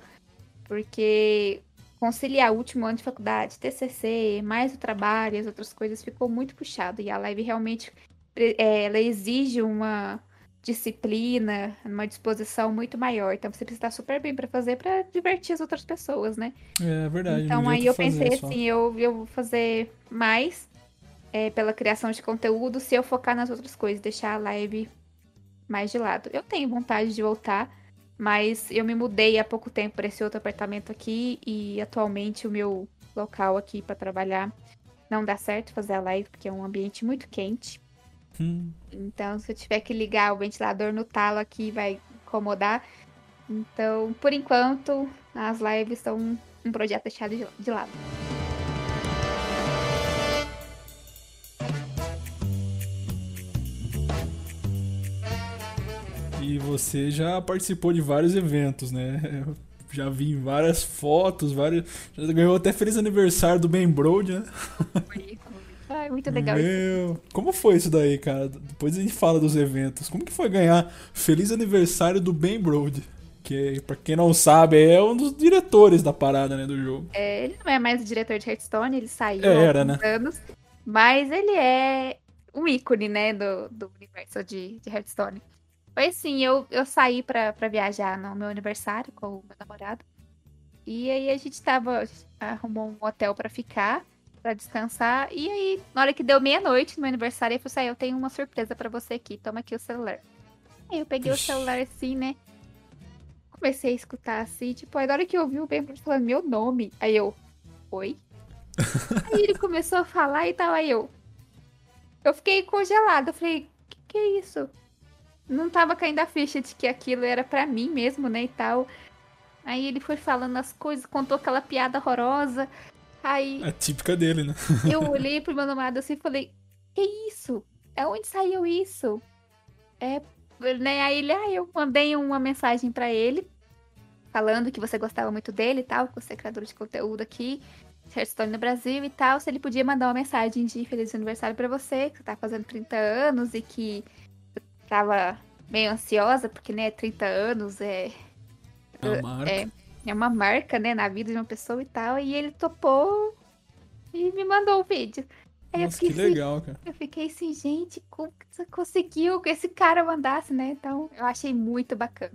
Speaker 2: porque conciliar o último ano de faculdade, TCC, mais o trabalho e as outras coisas ficou muito puxado. E a live realmente é, ela exige uma disciplina, uma disposição muito maior. Então você precisa estar super bem para fazer para divertir as outras pessoas, né?
Speaker 1: É verdade.
Speaker 2: Então aí eu pensei
Speaker 1: só.
Speaker 2: assim, eu, eu vou fazer mais é, pela criação de conteúdo se eu focar nas outras coisas, deixar a live mais de lado. Eu tenho vontade de voltar, mas eu me mudei há pouco tempo para esse outro apartamento aqui e atualmente o meu local aqui para trabalhar não dá certo fazer a live porque é um ambiente muito quente.
Speaker 1: Hum,
Speaker 2: Então, se eu tiver que ligar o ventilador no talo aqui, vai incomodar. Então, por enquanto, as lives são um projeto deixado de- de lado.
Speaker 1: E você já participou de vários eventos, né? Já vi várias fotos, vários. Já ganhou até feliz aniversário do Ben Brode, né?
Speaker 2: Ai, muito legal isso.
Speaker 1: Meu, como foi isso daí, cara? Depois a gente fala dos eventos. Como que foi ganhar feliz aniversário do Ben Brode? Que, pra quem não sabe, é um dos diretores da parada, né, do jogo.
Speaker 2: É, ele não é mais o diretor de Hearthstone, ele saiu
Speaker 1: É,
Speaker 2: há
Speaker 1: era,
Speaker 2: alguns anos. Mas ele é um ícone, né, do, do universo de, de Hearthstone. Foi assim, eu, eu saí pra, pra viajar no meu aniversário com o meu namorado. E aí a gente tava. arrumou um hotel pra ficar, pra descansar. E aí, na hora que deu meia-noite no meu aniversário, eu falei assim: "Ah, eu tenho uma surpresa pra você aqui, toma aqui o celular. Aí eu peguei
Speaker 1: Ixi.
Speaker 2: o celular assim, né? Comecei a escutar assim, tipo, aí na hora que eu ouvi o Ben falando meu nome, aí eu, oi? aí ele começou a falar e tal, aí eu. Eu fiquei congelada, eu falei, que que é isso? Não tava caindo a ficha de que aquilo era pra mim mesmo, né, e tal. Aí ele foi falando as coisas, contou aquela piada horrorosa. Aí
Speaker 1: É típica dele, né?
Speaker 2: eu olhei pro meu namorado assim e falei, que isso? É onde saiu isso? É, né? Aí ele, ah, eu mandei uma mensagem pra ele, falando que você gostava muito dele e tal, que você é criador de conteúdo aqui, Hearthstone no Brasil e tal, se ele podia mandar uma mensagem de feliz aniversário pra você, que você tá fazendo 30 anos e que tava meio ansiosa, porque, né, 30 anos é,
Speaker 1: marca.
Speaker 2: é, é uma marca, né, na vida de uma pessoa e tal, e ele topou e me mandou o vídeo. Aí eu
Speaker 1: Nossa,
Speaker 2: fiquei
Speaker 1: que
Speaker 2: assim,
Speaker 1: legal, cara.
Speaker 2: eu fiquei assim, gente, como que você conseguiu que esse cara mandasse, né? Então, eu achei muito bacana.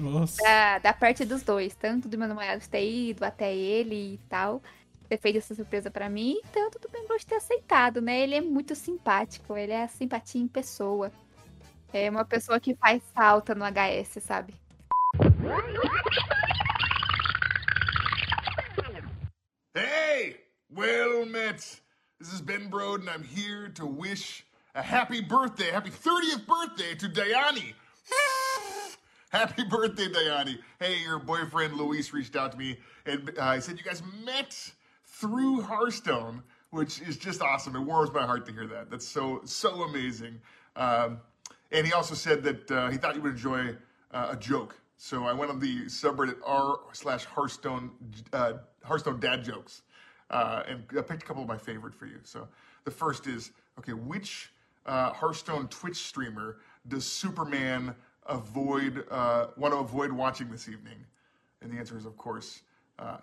Speaker 1: Nossa.
Speaker 2: Da, da parte dos dois, tanto do meu namorado ter ido até ele e tal, ter feito essa surpresa pra mim, tanto do Ben Brode ter aceitado, né? Ele é muito simpático, ele é a simpatia em pessoa. É uma pessoa que faz falta no HS, sabe?
Speaker 3: Hey, well met. This is Ben Brode, and I'm here to wish a happy birthday, happy 30th birthday to Diani. happy birthday, Diani. Hey, your boyfriend Luis reached out to me and uh, said you guys met through Hearthstone, which is just awesome. It warms my heart to hear that. That's so, so amazing. Um, and he also said that uh, he thought you would enjoy uh, a joke. So I went on the subreddit r slash Hearthstone uh, Hearthstone dad jokes, uh, and I picked a couple of my favorite for you. So the first is okay, which uh, Hearthstone Twitch streamer does Superman avoid uh, want to avoid watching this evening? And the answer is, of course,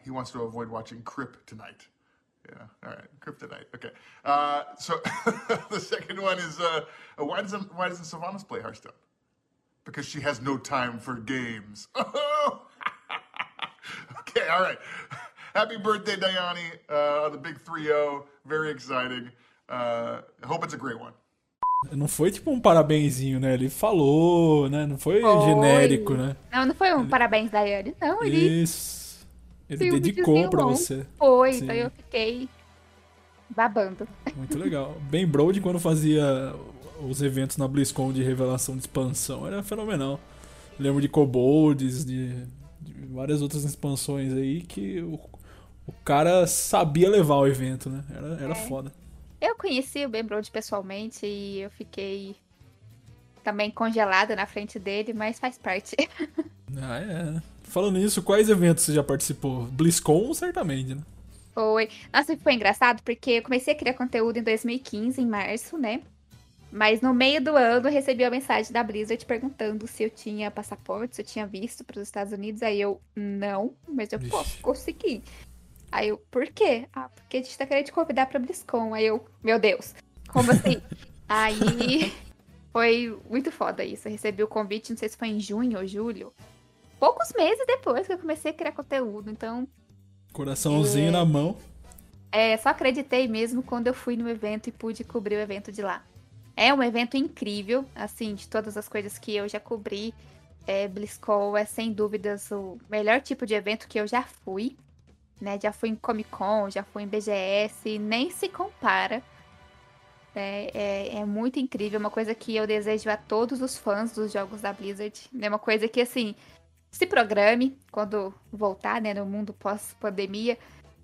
Speaker 3: he wants to avoid watching Crip tonight. Yeah. All right. Kryptonite. Okay. Uh, so the second one is uh, why doesn't why doesn't Sylvanas play Hearthstone? Because she has no time for games. okay. All right. happy birthday, Diane, uh, on the big 3-0. Very exciting. Uh, hope it's a great one.
Speaker 1: Não foi tipo um parabenzinho, né? Ele falou, né? Não foi,
Speaker 2: Foi.
Speaker 1: genérico, né?
Speaker 2: Não, não foi um parabéns Daiane. Não. Ele
Speaker 1: Isso. Ele dedicou
Speaker 2: videozinho
Speaker 1: pra você.
Speaker 2: foi,
Speaker 1: Sim.
Speaker 2: então eu fiquei babando.
Speaker 1: Muito legal. Bem Brody quando fazia os eventos na BlizzCon de revelação de expansão. Era fenomenal. Lembro de Kobolds, de, de várias outras expansões aí que o, o cara sabia levar o evento, né? Era, era
Speaker 2: É.
Speaker 1: foda.
Speaker 2: Eu conheci o Ben Brode pessoalmente e eu fiquei também congelada na frente dele, mas faz parte.
Speaker 1: Ah, é. Falando nisso, quais eventos você já participou? BlizzCon, certamente, né?
Speaker 2: Foi. Nossa, foi engraçado porque eu comecei a criar conteúdo em 2015, em março, né? Mas no meio do ano eu recebi a mensagem da Blizzard perguntando se eu tinha passaporte, se eu tinha visto para os Estados Unidos. Aí eu, não, mas eu
Speaker 1: Vixe.
Speaker 2: posso conseguir. Aí eu, por quê? Ah, porque a gente tá querendo te convidar pra BlizzCon. Aí eu, meu Deus, como assim? Aí foi muito foda isso. Eu recebi o convite, não sei se foi em junho ou julho. Poucos meses depois que eu comecei a criar conteúdo. Então,
Speaker 1: Coraçãozinho
Speaker 2: É.
Speaker 1: na mão.
Speaker 2: é, só acreditei mesmo quando eu fui no evento e pude cobrir o evento de lá. É um evento incrível, assim, de todas as coisas que eu já cobri. É, BlizzCon é sem dúvidas o melhor tipo de evento que eu já fui. Né? Já fui em Comic Con, já fui em BGS, nem se compara. É, é, é muito incrível, uma coisa que eu desejo a todos os fãs dos jogos da Blizzard. É uma coisa que, assim, se programe quando voltar, né, no mundo pós-pandemia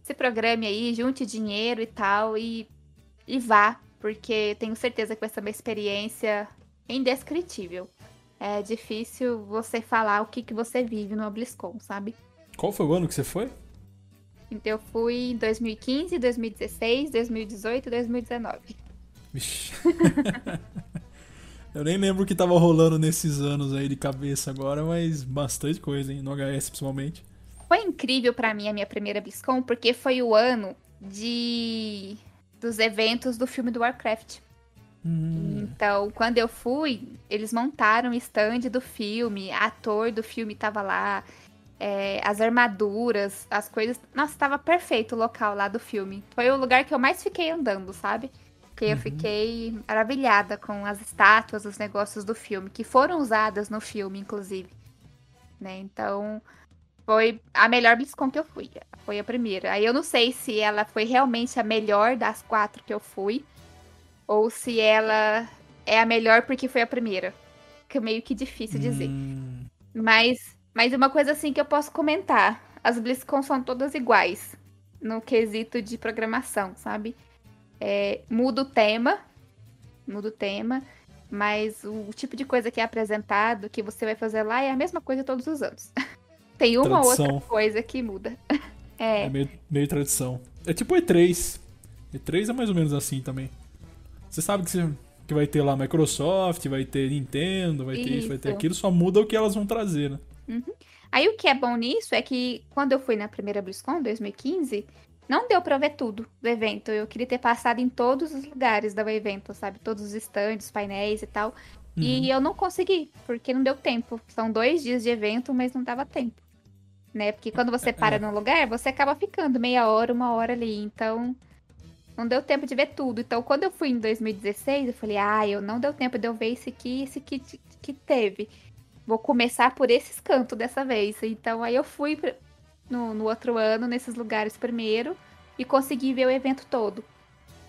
Speaker 2: se programe aí, junte dinheiro e tal e, e vá, porque tenho certeza que vai ser uma experiência indescritível. É difícil você falar o que, que você vive no BlizzCon, sabe?
Speaker 1: Qual foi o ano que você foi?
Speaker 2: Então eu fui em 2015, 2016, 2018 e 2019.
Speaker 1: Vixe. Eu nem lembro o que tava rolando nesses anos aí de cabeça agora, mas bastante coisa, hein? No HS principalmente.
Speaker 2: Foi incrível pra mim a minha primeira BlizzCon, porque foi o ano de dos eventos do filme do Warcraft. Então, quando eu fui, eles montaram o stand do filme, ator do filme tava lá, é, as armaduras, as coisas. Nossa, tava perfeito o local lá do filme. Foi o lugar que eu mais fiquei andando, sabe? Porque eu fiquei maravilhada com as estátuas, os negócios do filme, que foram usadas no filme, inclusive. Né? Então, foi a melhor BlizzCon que eu fui. Foi a primeira. Aí eu não sei se ela foi realmente a melhor das quatro que eu fui. Ou se ela é a melhor porque foi a primeira. Que é meio que difícil dizer.
Speaker 1: Hum,
Speaker 2: Mas, mas uma coisa assim que eu posso comentar. As BlizzCon são todas iguais. No quesito de programação, sabe? É, muda o tema. Muda o tema. Mas o tipo de coisa que é apresentado, que você vai fazer lá, é a mesma coisa todos os anos. Tem uma
Speaker 1: Tradição.
Speaker 2: outra coisa que muda.
Speaker 1: é
Speaker 2: É,
Speaker 1: meio, meio tradição. É tipo E3. E3 é mais ou menos assim também. Você sabe que, você, que vai ter lá Microsoft, vai ter Nintendo, vai ter isso, vai ter
Speaker 2: Isso.
Speaker 1: aquilo, só muda o que elas vão trazer, né?
Speaker 2: Aí o que é bom nisso é que quando eu fui na primeira BlizzCon, 2015, não deu pra ver tudo do evento. Eu queria ter passado em todos os lugares do evento, sabe? Todos os stands, painéis e tal. E eu não consegui, porque não deu tempo. São dois dias de evento, mas não dava tempo. Né? Porque quando você para
Speaker 1: É.
Speaker 2: num lugar, você acaba ficando meia hora, uma hora ali. Então, não deu tempo de ver tudo. Então, quando eu fui em 2016, eu falei, ah, eu não deu tempo de eu ver esse aqui, esse que- que teve. Vou começar por esses cantos dessa vez. Então, aí eu fui no, no outro ano, nesses lugares primeiro, e consegui ver o evento todo.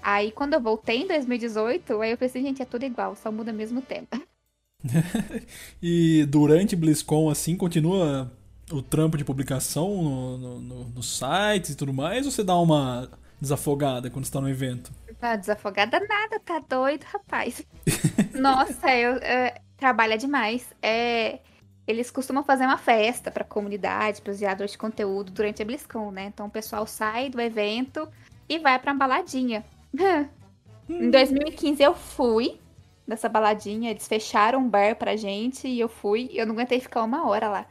Speaker 2: Aí, quando eu voltei em 2018, aí eu pensei, gente, é tudo igual, só muda mesmo o tema.
Speaker 1: E durante BlizzCon, assim, continua o trampo de publicação no, no, no- nos sites e tudo mais? Ou você dá uma desafogada quando está no evento?
Speaker 2: Ah, desafogada nada, tá doido, rapaz. Nossa, eu, é, trabalha demais. É, eles costumam fazer uma festa pra comunidade, pros criadores de conteúdo durante a BlizzCon, né? Então o pessoal sai do evento e vai pra uma baladinha. em 2015 eu fui nessa baladinha, eles fecharam um bar pra gente e eu fui, e eu não aguentei ficar uma hora lá.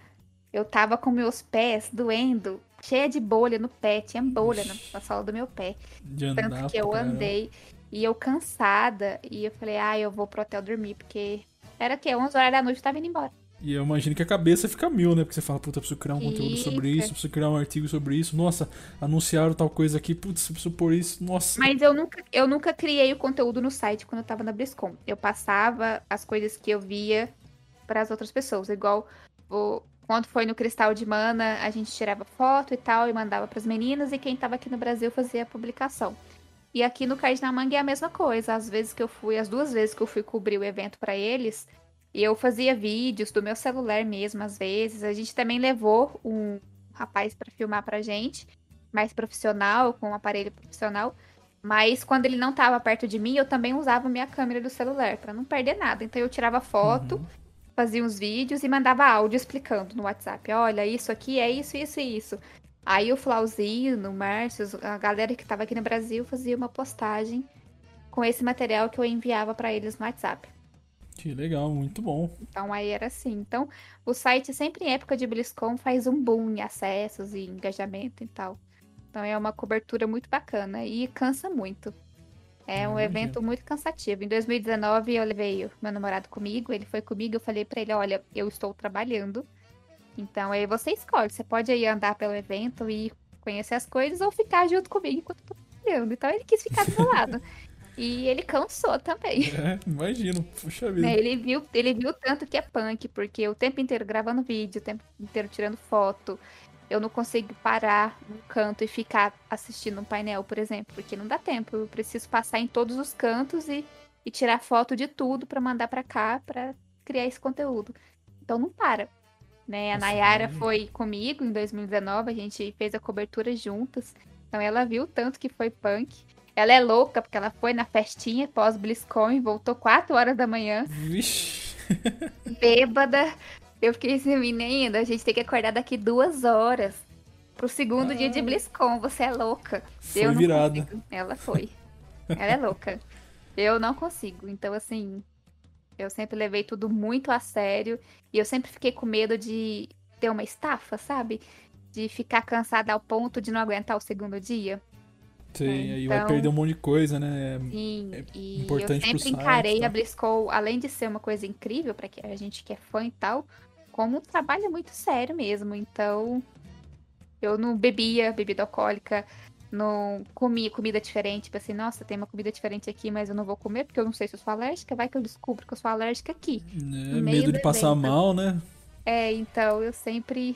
Speaker 2: Eu tava com meus pés doendo, cheia de bolha no pé, tinha bolha na, na sola do meu pé.
Speaker 1: De
Speaker 2: Tanto que eu andei e eu cansada. E eu falei, ah, eu vou pro hotel dormir, porque era que 11 horas da noite eu tava indo embora.
Speaker 1: E eu imagino que a cabeça fica mil, né? Porque você fala, puta, preciso criar um conteúdo sobre isso, preciso criar um artigo sobre isso. Nossa, anunciaram tal coisa aqui, putz, preciso pôr isso. Nossa.
Speaker 2: Mas eu nunca, eu nunca criei o conteúdo no site quando eu tava na BlizzCon. Eu passava as coisas que eu via para as outras pessoas. Igual o, quando foi no Cristal de Mana, a gente tirava foto e tal e mandava pras meninas. E quem tava aqui no Brasil fazia a publicação. E aqui no Cardinamanga é a mesma coisa. Às vezes que eu fui, as duas vezes que eu fui cobrir o evento para eles, e eu fazia vídeos do meu celular mesmo, às vezes. A gente também levou um rapaz para filmar pra gente, mais profissional, com um aparelho profissional. Mas quando ele não tava perto de mim, eu também usava minha câmera do celular para não perder nada. Então eu tirava foto,
Speaker 1: Uhum.
Speaker 2: fazia uns vídeos e mandava áudio explicando no WhatsApp. Olha, isso aqui é isso, isso e isso. Aí o Flauzinho, o Márcio, a galera que tava aqui no Brasil fazia uma postagem com esse material que eu enviava para eles no WhatsApp.
Speaker 1: Que legal, muito bom.
Speaker 2: Então aí era assim. Então o site sempre em época de BlizzCon faz um boom em acessos e engajamento e tal. Então é uma cobertura muito bacana e cansa muito. É um
Speaker 1: imagino.
Speaker 2: evento muito cansativo. Em 2019 eu levei o meu namorado comigo, ele foi comigo, eu falei pra ele, olha, eu estou trabalhando. Então aí você escolhe, você pode aí andar pelo evento e conhecer as coisas ou ficar junto comigo enquanto eu tô trabalhando. Então ele quis ficar do meu lado. E ele cansou também.
Speaker 1: É, imagino, puxa vida.
Speaker 2: Né, Ele viu, ele viu tanto que é punk, porque o tempo inteiro gravando vídeo, o tempo inteiro tirando foto. Eu não consigo parar num canto e ficar assistindo um painel, por exemplo, porque não dá tempo. Eu preciso passar em todos os cantos e, e tirar foto de tudo pra mandar pra cá pra criar esse conteúdo. Então não para. Né? A
Speaker 1: Nossa,
Speaker 2: Nayara foi comigo em 2019, a gente fez a cobertura juntas. Então ela viu tanto que foi punk. Ela é louca, porque ela foi na festinha pós-BlizzCon e voltou 4 horas da manhã
Speaker 1: Vixe.
Speaker 2: bêbada. Eu fiquei assim, menina, a gente tem que acordar daqui duas horas pro segundo dia de
Speaker 1: Ah.
Speaker 2: BlizzCon. Você é louca.
Speaker 1: Foi
Speaker 2: eu
Speaker 1: virada.
Speaker 2: consigo. Ela foi. Ela é louca. Eu não consigo. Então, assim, eu sempre levei tudo muito a sério. E eu sempre fiquei com medo de ter uma estafa, sabe? De ficar cansada ao ponto de não aguentar o segundo dia.
Speaker 1: Sim, aí vai
Speaker 2: Então-
Speaker 1: perder um monte de coisa, né?
Speaker 2: Sim,
Speaker 1: É
Speaker 2: e
Speaker 1: importante
Speaker 2: eu sempre
Speaker 1: site,
Speaker 2: encarei
Speaker 1: tá?
Speaker 2: a BlizzCon, além de ser uma coisa incrível para a gente que é fã e tal, como um trabalho muito sério mesmo. Então, eu não bebia bebida alcoólica, não comia comida diferente, tipo assim, nossa, tem uma comida diferente aqui, mas eu não vou comer porque eu não sei se eu sou alérgica, vai que eu descubro que eu sou alérgica aqui.
Speaker 1: É, medo de
Speaker 2: do
Speaker 1: passar
Speaker 2: evento.
Speaker 1: mal, né?
Speaker 2: É, então eu sempre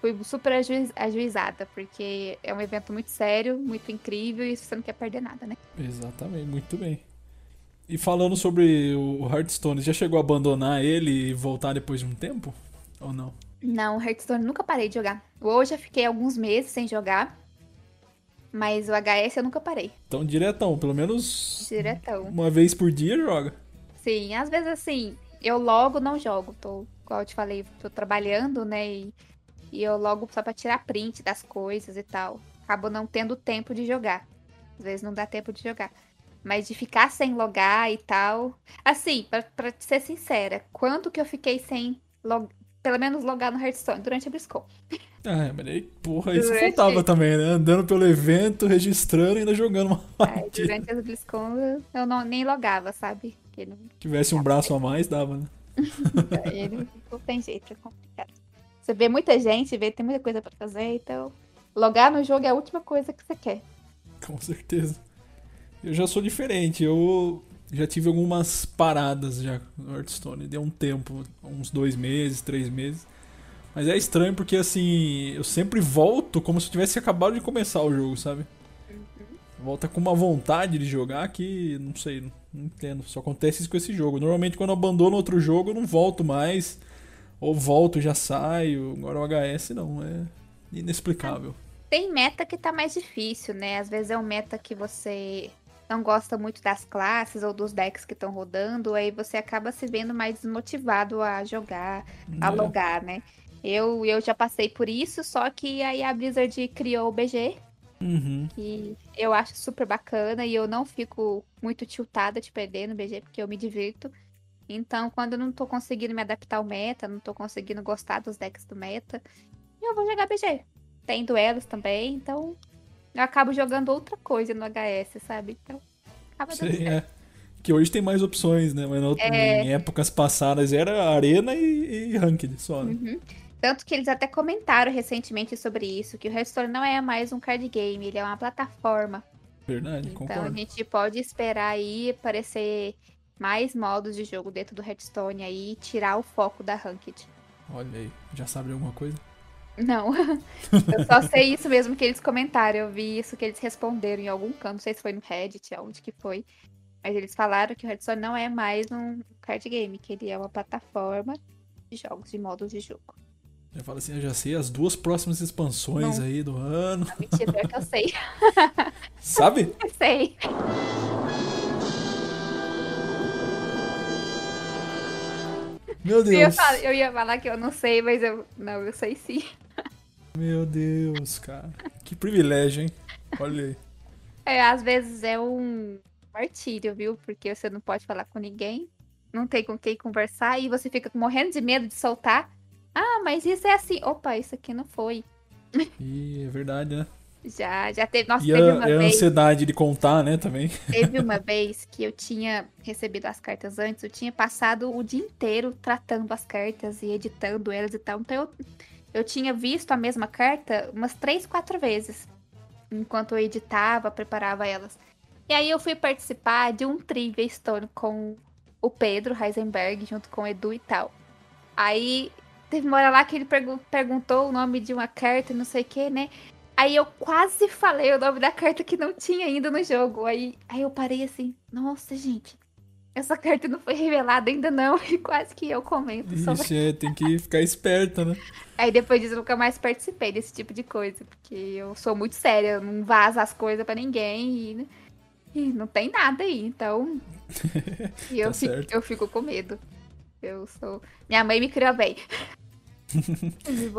Speaker 2: fui super ajuiz- ajuizada, porque é um evento muito sério, muito incrível e você não quer perder nada, né?
Speaker 1: Exatamente, muito bem. E falando sobre o Hearthstone, já chegou a abandonar ele e voltar depois de um tempo? Ou não?
Speaker 2: Não, Hearthstone nunca parei de jogar. Hoje eu fiquei alguns meses sem jogar. Mas o HS eu nunca parei.
Speaker 1: Então, diretão, pelo menos
Speaker 2: Diretão.
Speaker 1: uma vez por dia joga.
Speaker 2: Sim, às vezes assim, eu logo não jogo. Tô, igual eu te falei, tô trabalhando, né? E, e eu logo só pra tirar print das coisas e tal. Acabo não tendo tempo de jogar. Às vezes não dá tempo de jogar. Mas de ficar sem logar e tal. Assim, pra, pra ser sincera, quanto que eu fiquei sem log... pelo menos logar no Hearthstone durante a BlizzCon?
Speaker 1: Ah, mas aí, porra, isso
Speaker 2: Durante-
Speaker 1: faltava também, né? Andando pelo evento, registrando e ainda jogando uma partida.
Speaker 2: durante as BlizzCon eu- não, nem logava, sabe? Não,
Speaker 1: Tivesse um braço a mais, dava, né?
Speaker 2: aí não, não tem jeito, é complicado. Você vê muita gente, vê, tem muita coisa pra fazer, então logar no jogo é a última coisa que você quer.
Speaker 1: Com certeza. Eu já sou diferente, eu já tive algumas paradas já no Hearthstone. Deu um tempo, uns dois meses, três meses. Mas é estranho porque assim, eu sempre volto como se eu tivesse acabado de começar o jogo, sabe? Volta com uma vontade de jogar que, não sei, não, não entendo. Só acontece isso com esse jogo. Normalmente quando eu abandono outro jogo eu não volto mais. Ou volto já saio. Agora o HS não, é inexplicável.
Speaker 2: Tem meta que tá mais difícil, né? Às vezes é um meta que você não gosta muito das classes ou dos decks que estão rodando, aí você acaba se vendo mais desmotivado a jogar, a
Speaker 1: É.
Speaker 2: logar, né? Eu, eu já passei por isso, só que aí a Blizzard criou o BG,
Speaker 1: Uhum.
Speaker 2: que eu acho super bacana e eu não fico muito tiltada de perder no BG, porque eu me divirto. Então, quando eu não tô conseguindo me adaptar ao meta, não tô conseguindo gostar dos decks do meta, eu vou jogar BG. Tem duelos também, então eu acabo jogando outra coisa no HS, sabe? Então, acaba dando
Speaker 1: Sei,
Speaker 2: certo.
Speaker 1: é. Que hoje tem mais opções, né? Mas no-
Speaker 2: É.
Speaker 1: em épocas passadas era arena e, e ranked só, né?
Speaker 2: Uhum. Tanto que eles até comentaram recentemente sobre isso, que o Hearthstone não é mais um card game, ele é uma plataforma.
Speaker 1: Verdade,
Speaker 2: Então a
Speaker 1: concordo.
Speaker 2: gente pode esperar aí aparecer mais modos de jogo dentro do Hearthstone aí e tirar o foco da Ranked.
Speaker 1: Olha aí, já sabe alguma coisa?
Speaker 2: Não, eu só sei isso mesmo que eles comentaram. Eu vi isso que eles responderam em algum canto, não sei se foi no Reddit, aonde que foi. Mas eles falaram que o Hearthstone não é mais um card game, que ele é uma plataforma de jogos, de modos de jogo.
Speaker 1: Já fala assim, eu já sei as duas próximas expansões
Speaker 2: Não.
Speaker 1: aí do ano.
Speaker 2: Não, mentira, pior que eu sei.
Speaker 1: Sabe?
Speaker 2: Eu sei.
Speaker 1: Meu
Speaker 2: Eu ia,
Speaker 1: Deus.
Speaker 2: falar, eu ia falar que eu não sei, mas eu. Não, eu sei sim.
Speaker 1: Meu Deus, cara. Que privilégio, hein? Olha aí.
Speaker 2: É, às vezes é um martírio, viu? Porque você não pode falar com ninguém, não tem com quem conversar e você fica morrendo de medo de soltar. Ah, mas isso é assim. Opa, isso aqui não foi.
Speaker 1: Ih, é verdade, né?
Speaker 2: Já, já teve. Nossa,
Speaker 1: E
Speaker 2: teve
Speaker 1: a,
Speaker 2: uma
Speaker 1: e a
Speaker 2: vez.
Speaker 1: ansiedade de contar, né, também.
Speaker 2: Teve uma vez que eu tinha recebido as cartas antes, eu tinha passado o dia inteiro tratando as cartas e editando elas e tal. Então eu, eu tinha visto a mesma carta umas três, quatro vezes. Enquanto eu editava, preparava elas. E aí eu fui participar de um Trivia Stone com o Pedro Heisenberg, junto com o Edu e tal. Aí teve uma hora lá que ele pergu- perguntou o nome de uma carta e não sei o que, né? Aí eu quase falei o nome da carta que não tinha ainda no jogo. Aí, aí eu parei assim, nossa, gente, essa carta não foi revelada ainda não. E quase que eu comento sobre.
Speaker 1: Ixi, é, tem que ficar esperta, né?
Speaker 2: Aí depois disso eu nunca mais participei desse tipo de coisa. Porque eu sou muito séria, eu não vazo as coisas pra ninguém e, e não tem nada aí. Então. E eu,
Speaker 1: Tá
Speaker 2: fico, eu fico com medo. Eu sou. Minha mãe me criou bem.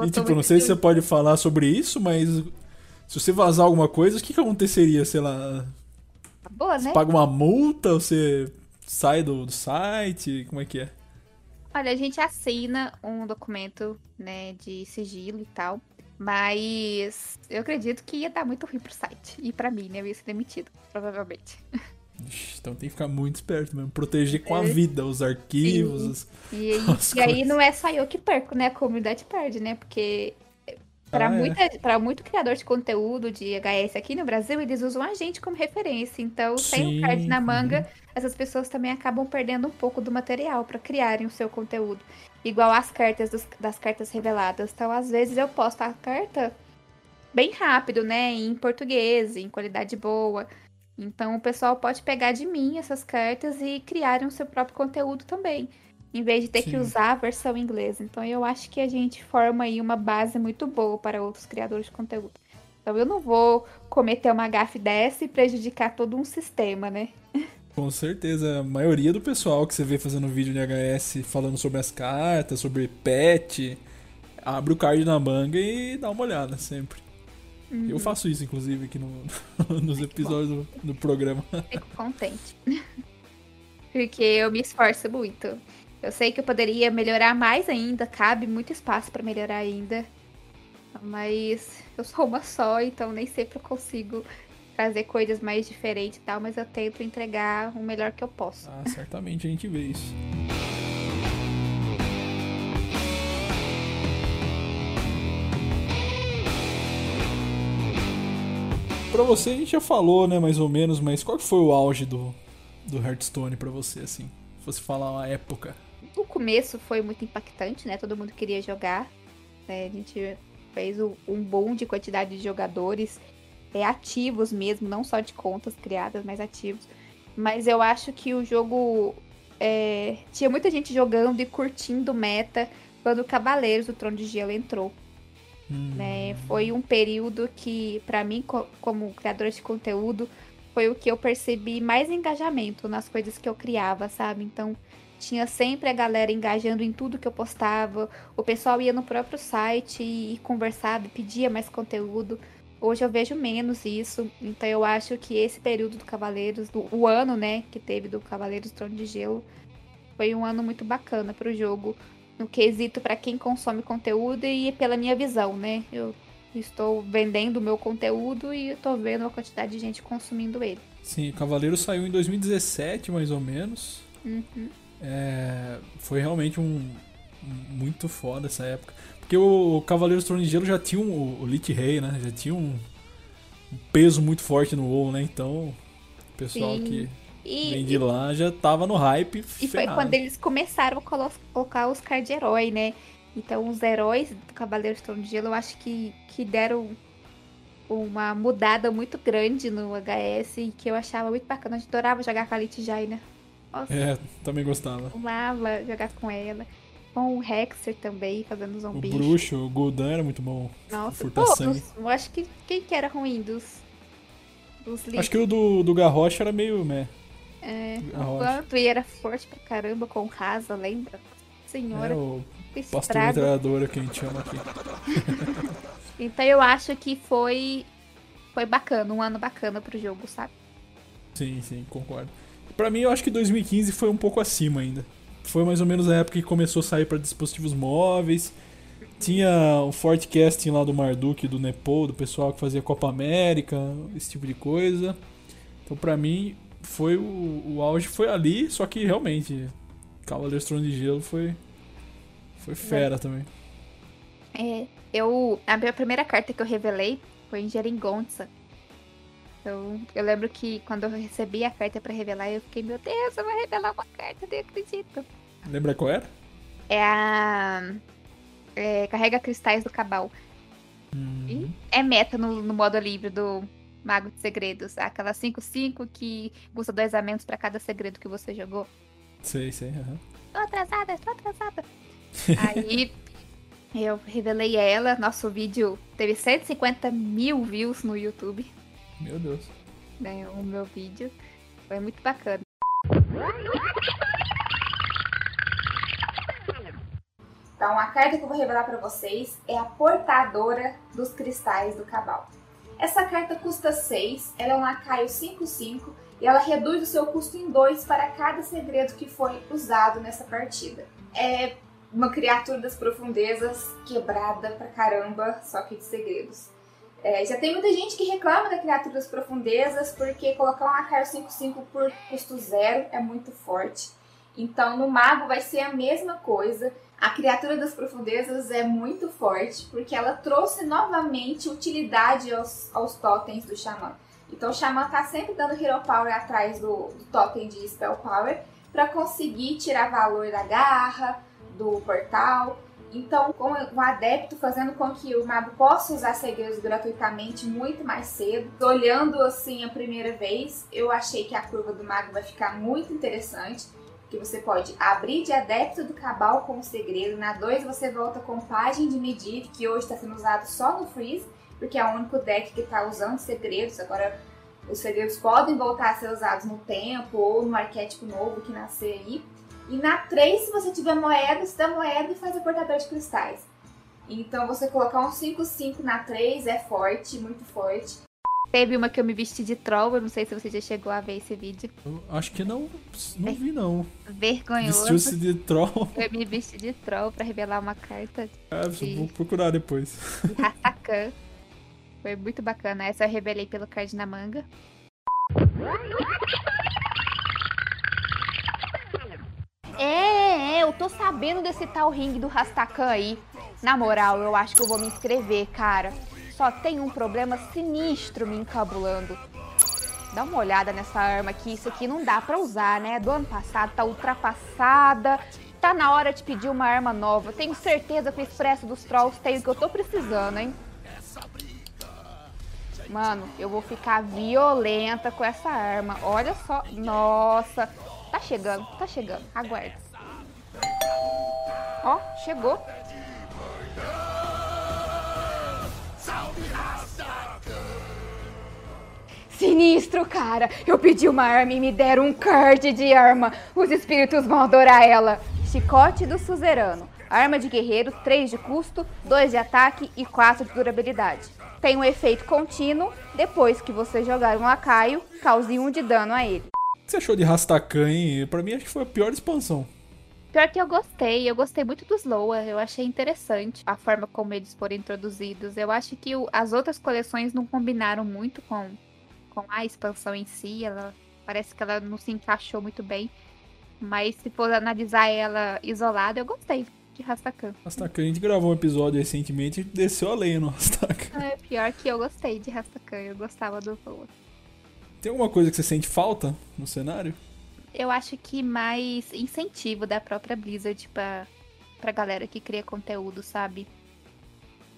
Speaker 1: E tipo, não sei se você pode falar sobre isso, mas se você vazar alguma coisa, o que, que aconteceria? Sei lá,
Speaker 2: Boa,
Speaker 1: você
Speaker 2: né?
Speaker 1: paga uma multa, você sai do, do site? Como é que é?
Speaker 2: Olha, a gente assina um documento, né, de sigilo e tal. Mas eu acredito que ia dar muito ruim pro site. E pra mim, né? Eu ia ser demitido, provavelmente.
Speaker 1: Ixi, Então tem que ficar muito esperto mesmo. Proteger com a
Speaker 2: É.
Speaker 1: vida os arquivos.
Speaker 2: Sim.
Speaker 1: os-
Speaker 2: E, aí-
Speaker 1: As
Speaker 2: e aí não é só eu que perco, né? A comunidade perde, né? Porque pra,
Speaker 1: Ah, é.
Speaker 2: muita, pra muito criador de conteúdo de HS aqui no Brasil, eles usam a gente como referência. Então, sem o card na manga, essas pessoas também acabam perdendo um pouco do material pra criarem o seu conteúdo. Igual as cartas dos- das cartas reveladas. Então, às vezes eu posto a carta bem rápido, né? Em português, em qualidade boa. Então o pessoal pode pegar de mim essas cartas e criarem o seu próprio conteúdo também. Em vez de ter que
Speaker 1: Sim.
Speaker 2: usar a versão inglesa. Então eu acho que a gente forma aí uma base muito boa para outros criadores de conteúdo. Então eu não vou cometer uma gafe dessa e prejudicar todo um sistema, né?
Speaker 1: Com certeza, a maioria do pessoal que você vê fazendo vídeo de HS falando sobre as cartas, sobre pet, abre o card na manga e dá uma olhada sempre.
Speaker 2: Uhum.
Speaker 1: Eu faço isso, inclusive, aqui no, nos episódios do, do programa.
Speaker 2: Fico contente. Porque eu me esforço muito. Eu sei que eu poderia melhorar mais ainda, cabe muito espaço para melhorar ainda. Mas eu sou uma só, então nem sempre eu consigo trazer coisas mais diferentes e tal, mas eu tento entregar o melhor que eu posso.
Speaker 1: Ah, certamente a gente vê isso. Pra você a gente já falou, né, mais ou menos, mas qual que foi o auge do, do Hearthstone pra você, assim? Se fosse falar uma época.
Speaker 2: No começo foi muito impactante, né? Todo mundo queria jogar. né? A gente fez o- um boom de quantidade de jogadores é, ativos mesmo, não só de contas criadas, mas ativos. Mas eu acho que o jogo é, tinha muita gente jogando e curtindo o meta quando o Cavaleiros do Trono de Gelo entrou.
Speaker 1: Hum,
Speaker 2: né? Foi um período que, pra mim, co- como criadora de conteúdo, foi o que eu percebi mais engajamento nas coisas que eu criava, sabe? Então, tinha sempre a galera engajando em tudo que eu postava. O pessoal ia no próprio site e, conversava, e pedia mais conteúdo. Hoje eu vejo menos isso. Então, eu acho que esse período do Cavaleiros, do, o ano, né, que teve do Cavaleiros Trono de Gelo, foi um ano muito bacana pro jogo no quesito para quem consome conteúdo e pela minha visão, né? Eu Estou vendendo o meu conteúdo e estou vendo a quantidade de gente consumindo ele.
Speaker 1: Sim, Cavaleiro saiu em 2017, mais ou menos.
Speaker 2: Uhum.
Speaker 1: É, foi realmente um muito foda essa época. Porque o Cavaleiro Trono de Gelo já tinha um, o Lich Rei, né? Já tinha um, um peso muito forte no WoW, né? Então, o pessoal
Speaker 2: Sim.
Speaker 1: que
Speaker 2: E,
Speaker 1: vem de lá já tava no hype
Speaker 2: E foi
Speaker 1: ferrado.
Speaker 2: quando eles começaram a colo- colocar os cards de herói, né? Então os heróis do Cavaleiro de Trono de Gelo eu acho que, que deram uma mudada muito grande no HS e que eu achava muito bacana. Eu adorava jogar com a Lich Jaina. Nossa,
Speaker 1: É, também gostava.
Speaker 2: amava jogar com ela. Com o Hexer também, fazendo
Speaker 1: O
Speaker 2: zumbi.
Speaker 1: bruxo, o Gul'dan era muito bom.
Speaker 2: Nossa, todos. Eu acho que quem que era ruim dos, dos livros?
Speaker 1: Acho que o do, do Garrosh era meio meh.
Speaker 2: É, quanto e era forte pra caramba com Rasa, lembra? Senhora,
Speaker 1: É o pastor metralhadora que a gente chama aqui.
Speaker 2: Então eu acho que foi foi bacana, um ano bacana pro jogo, sabe?
Speaker 1: Sim, sim, concordo. Pra mim, eu acho que 2015 foi um pouco acima ainda. Foi mais ou menos a época que começou a sair pra dispositivos móveis. Tinha o forecasting lá do Marduk, do Nepo, do pessoal que fazia Copa América, esse tipo de coisa. Então, pra mim, foi o, o auge foi ali, só que realmente, Cavaleiros Trono de Gelo foi foi fera também.
Speaker 2: É, eu a minha primeira carta que eu revelei foi em Geringonça. Então, eu lembro que quando eu recebi a carta pra revelar, eu fiquei, meu Deus, eu vou revelar uma carta, eu nem acredito.
Speaker 1: Lembra qual era?
Speaker 2: É a é, carrega cristais do Cabal.
Speaker 1: Hum,
Speaker 2: É meta no, no modo livre do Mago de Segredos, aquela 5-5 que custa dois aumentos pra cada segredo que você jogou.
Speaker 1: sei, sei. aham.
Speaker 2: Tô atrasada, tô atrasada. Aí eu revelei ela. Nosso vídeo teve 150 mil views no YouTube,
Speaker 1: Meu Deus.
Speaker 2: né? O meu vídeo. Foi muito bacana. Então, a carta que eu vou revelar para vocês é a Portadora dos Cristais do Cabal. Essa carta custa 6, ela é um lacaio 5-5 e ela reduz o seu custo em 2 para cada segredo que foi usado nessa partida. É uma criatura das profundezas quebrada pra caramba, só que de segredos. É, já tem muita gente que reclama da criatura das profundezas porque colocar um lacaio 5-5 por custo zero é muito forte. Então no mago vai ser a mesma coisa. A criatura das profundezas é muito forte porque ela trouxe novamente utilidade aos, aos totens do xamã. Então o xamã tá sempre dando hero power atrás do, do totem de spell power para conseguir tirar valor da garra, do portal. Então, com o adepto fazendo com que o mago possa usar segredos gratuitamente muito mais cedo. Olhando assim a primeira vez, eu achei que a curva do mago vai ficar muito interessante. Que você pode abrir de adepto do cabal com o segredo. Na 2 você volta com página de Medivh, que hoje está sendo usado só no Freeze, porque é o único deck que está usando segredos. Agora os segredos podem voltar a ser usados no tempo ou no arquétipo novo que nascer aí. E na 3, se você tiver moeda, você dá moeda e faz o portador de cristais. Então você colocar um 5-5 na 3 é forte, muito forte. Teve uma que eu me vesti de troll, eu não sei se você já chegou a ver esse vídeo.
Speaker 1: Eu acho que não, não vi não.
Speaker 2: Vergonhoso.
Speaker 1: Vestiu-se de troll.
Speaker 2: Eu me vesti de troll pra revelar uma carta
Speaker 1: Ah, vou procurar depois.
Speaker 2: de Hassakan. Foi muito bacana. Essa eu revelei pelo card na manga. É, é, eu tô sabendo desse tal ringue do Rastakan aí. Na moral, eu acho que eu vou me inscrever, cara. Só tem um problema sinistro me encabulando. Dá uma olhada nessa arma aqui, isso aqui não dá pra usar, né? Do ano passado tá ultrapassada. Tá na hora de pedir uma arma nova. Tenho certeza que o Expresso dos Trolls tem o que eu tô precisando, hein? Mano, eu vou ficar violenta com essa arma. Olha só. Nossa. Tá chegando, tá chegando. Aguarda. Ó, chegou. Sinistro, cara. Eu pedi uma arma e me deram um card de arma. Os espíritos vão adorar ela. Chicote do suzerano. Arma de guerreiro, 3 de custo, 2 de ataque e 4 de durabilidade. Tem um efeito contínuo. Depois que você jogar um lacaio, cause 1 de dano a ele.
Speaker 1: O que você achou de Rastakan, hein? Pra mim, acho que foi a pior expansão.
Speaker 2: Pior que eu gostei, eu gostei muito dos Loa, eu achei interessante a forma como eles foram introduzidos. Eu acho que o, as outras coleções não combinaram muito com, com a expansão em si, ela parece que ela não se encaixou muito bem. Mas se for analisar ela isolada, eu gostei de Rastakan.
Speaker 1: Rastakan, a gente gravou um episódio recentemente e desceu a lenha no Rastakan.
Speaker 2: É, pior que eu gostei de Rastakan, eu gostava do Loa.
Speaker 1: Tem alguma coisa que você sente falta no cenário?
Speaker 2: eu acho que mais incentivo da própria Blizzard pra, pra galera que cria conteúdo, sabe?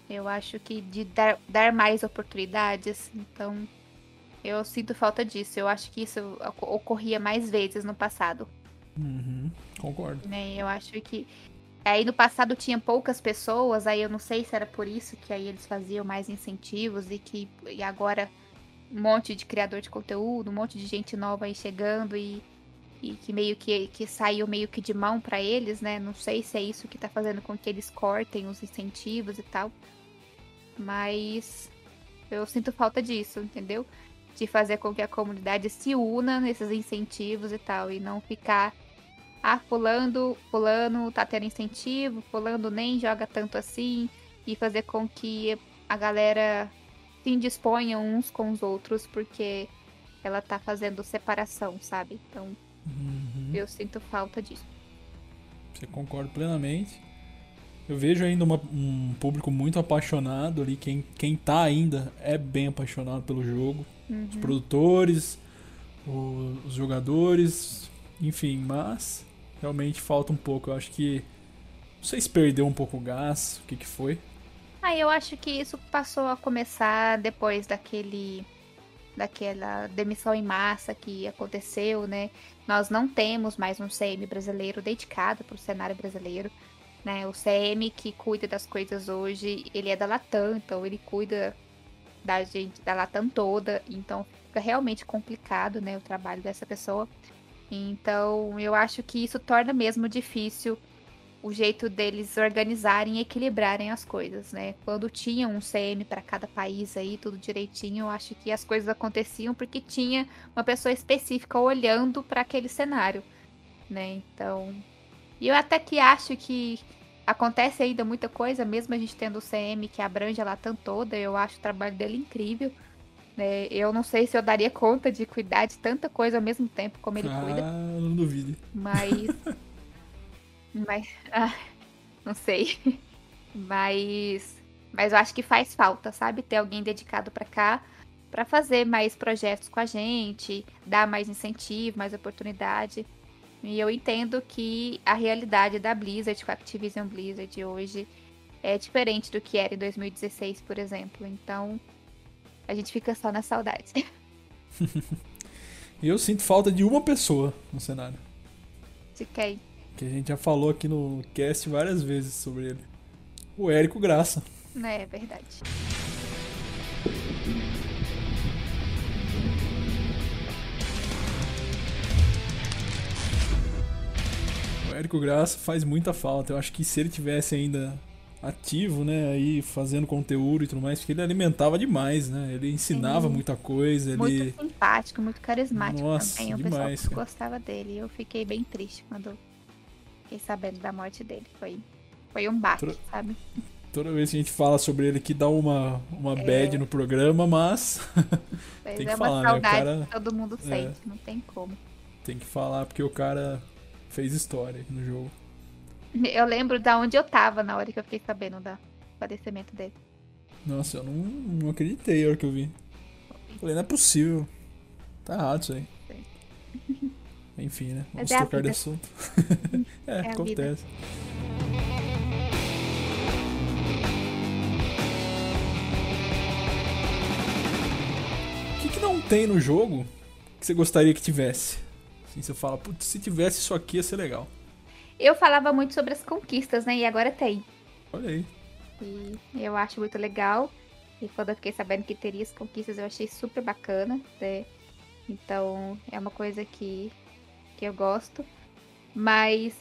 Speaker 2: Eu acho que de dar, dar mais oportunidades, então eu sinto falta disso. Eu acho que isso ocorria mais vezes no passado.
Speaker 1: Uhum, concordo.
Speaker 2: Né? Eu acho que. Aí no passado tinha poucas pessoas, aí eu não sei se era por isso que aí eles faziam mais incentivos e que e agora um monte de criador de conteúdo, um monte de gente nova aí chegando e e que meio que, que saiu meio que de mão para eles, né? Não sei se é isso que tá fazendo com que eles cortem os incentivos e tal. Mas eu sinto falta disso, entendeu? De fazer com que a comunidade se una nesses incentivos e tal. E não ficar. Ah, fulano, fulano tá tendo incentivo, fulano nem joga tanto assim. E fazer com que a galera se indisponha uns com os outros, porque ela tá fazendo separação, sabe? Então Uhum. Eu sinto falta disso.
Speaker 1: Você concorda plenamente. Eu vejo ainda uma, um público muito apaixonado ali. Quem, quem tá ainda é bem apaixonado pelo jogo. Uhum. Os produtores, os, os jogadores, enfim, mas realmente falta um pouco. Eu acho que. Não sei se perdeu um pouco o gás, o que, que foi.
Speaker 2: Ah, eu acho que isso passou a começar depois daquele daquela demissão em massa que aconteceu, né? Nós não temos mais um CM brasileiro dedicado para o cenário brasileiro, né? O CM que cuida das coisas hoje, ele é da Latam, então ele cuida da gente, da Latam toda, então fica realmente complicado, né, o trabalho dessa pessoa. Então, eu acho que isso torna mesmo difícil o jeito deles organizarem e equilibrarem as coisas, né? Quando tinha um CM para cada país aí, tudo direitinho, eu acho que as coisas aconteciam porque tinha uma pessoa específica olhando para aquele cenário, né? Então, e eu até que acho que acontece ainda muita coisa, mesmo a gente tendo o CM que abrange a Latam toda, eu acho o trabalho dele incrível. Né? Eu não sei se eu daria conta de cuidar de tanta coisa ao mesmo tempo como ele
Speaker 1: ah,
Speaker 2: cuida.
Speaker 1: Não duvide.
Speaker 2: Mas Mas. Ah, não sei. Mas. Mas eu acho que faz falta, sabe? Ter alguém dedicado para cá para fazer mais projetos com a gente, dar mais incentivo, mais oportunidade. E eu entendo que a realidade da Blizzard, com a Activision Blizzard hoje, é diferente do que era em 2016, por exemplo. Então, a gente fica só na saudade.
Speaker 1: Eu sinto falta de uma pessoa no cenário.
Speaker 2: De quem?
Speaker 1: Que a gente já falou aqui no cast várias vezes sobre ele. O Érico Graça.
Speaker 2: É, verdade.
Speaker 1: O Érico Graça faz muita falta. Eu acho que se ele tivesse ainda ativo, né, aí fazendo conteúdo e tudo mais, porque ele alimentava demais, né? Ele ensinava Sim. muita coisa,
Speaker 2: muito
Speaker 1: ele
Speaker 2: simpático, muito carismático
Speaker 1: Nossa,
Speaker 2: também. O
Speaker 1: demais,
Speaker 2: pessoal gostava dele. Eu fiquei bem triste quando fiquei sabendo da morte dele. Foi, foi um baque, toda, sabe?
Speaker 1: Toda vez que a gente fala sobre ele que dá uma, uma é... bad no programa, mas. tem que
Speaker 2: é
Speaker 1: falar, né? O cara...
Speaker 2: que todo mundo é. sente, é... não tem como.
Speaker 1: Tem que falar porque o cara fez história no jogo.
Speaker 2: Eu lembro da onde eu tava na hora que eu fiquei sabendo do falecimento dele.
Speaker 1: Nossa, eu não, não acreditei na hora que eu vi. Falei, não é possível. Tá errado isso aí. Enfim, né? Vamos é trocar de assunto. é, é acontece. O que, que não tem no jogo que você gostaria que tivesse? Assim, você fala, putz, se tivesse isso aqui ia ser legal.
Speaker 2: Eu falava muito sobre as conquistas, né? E agora tem.
Speaker 1: Olha aí.
Speaker 2: E eu acho muito legal. E quando eu fiquei sabendo que teria as conquistas, eu achei super bacana. Né? Então, é uma coisa que que eu gosto. Mas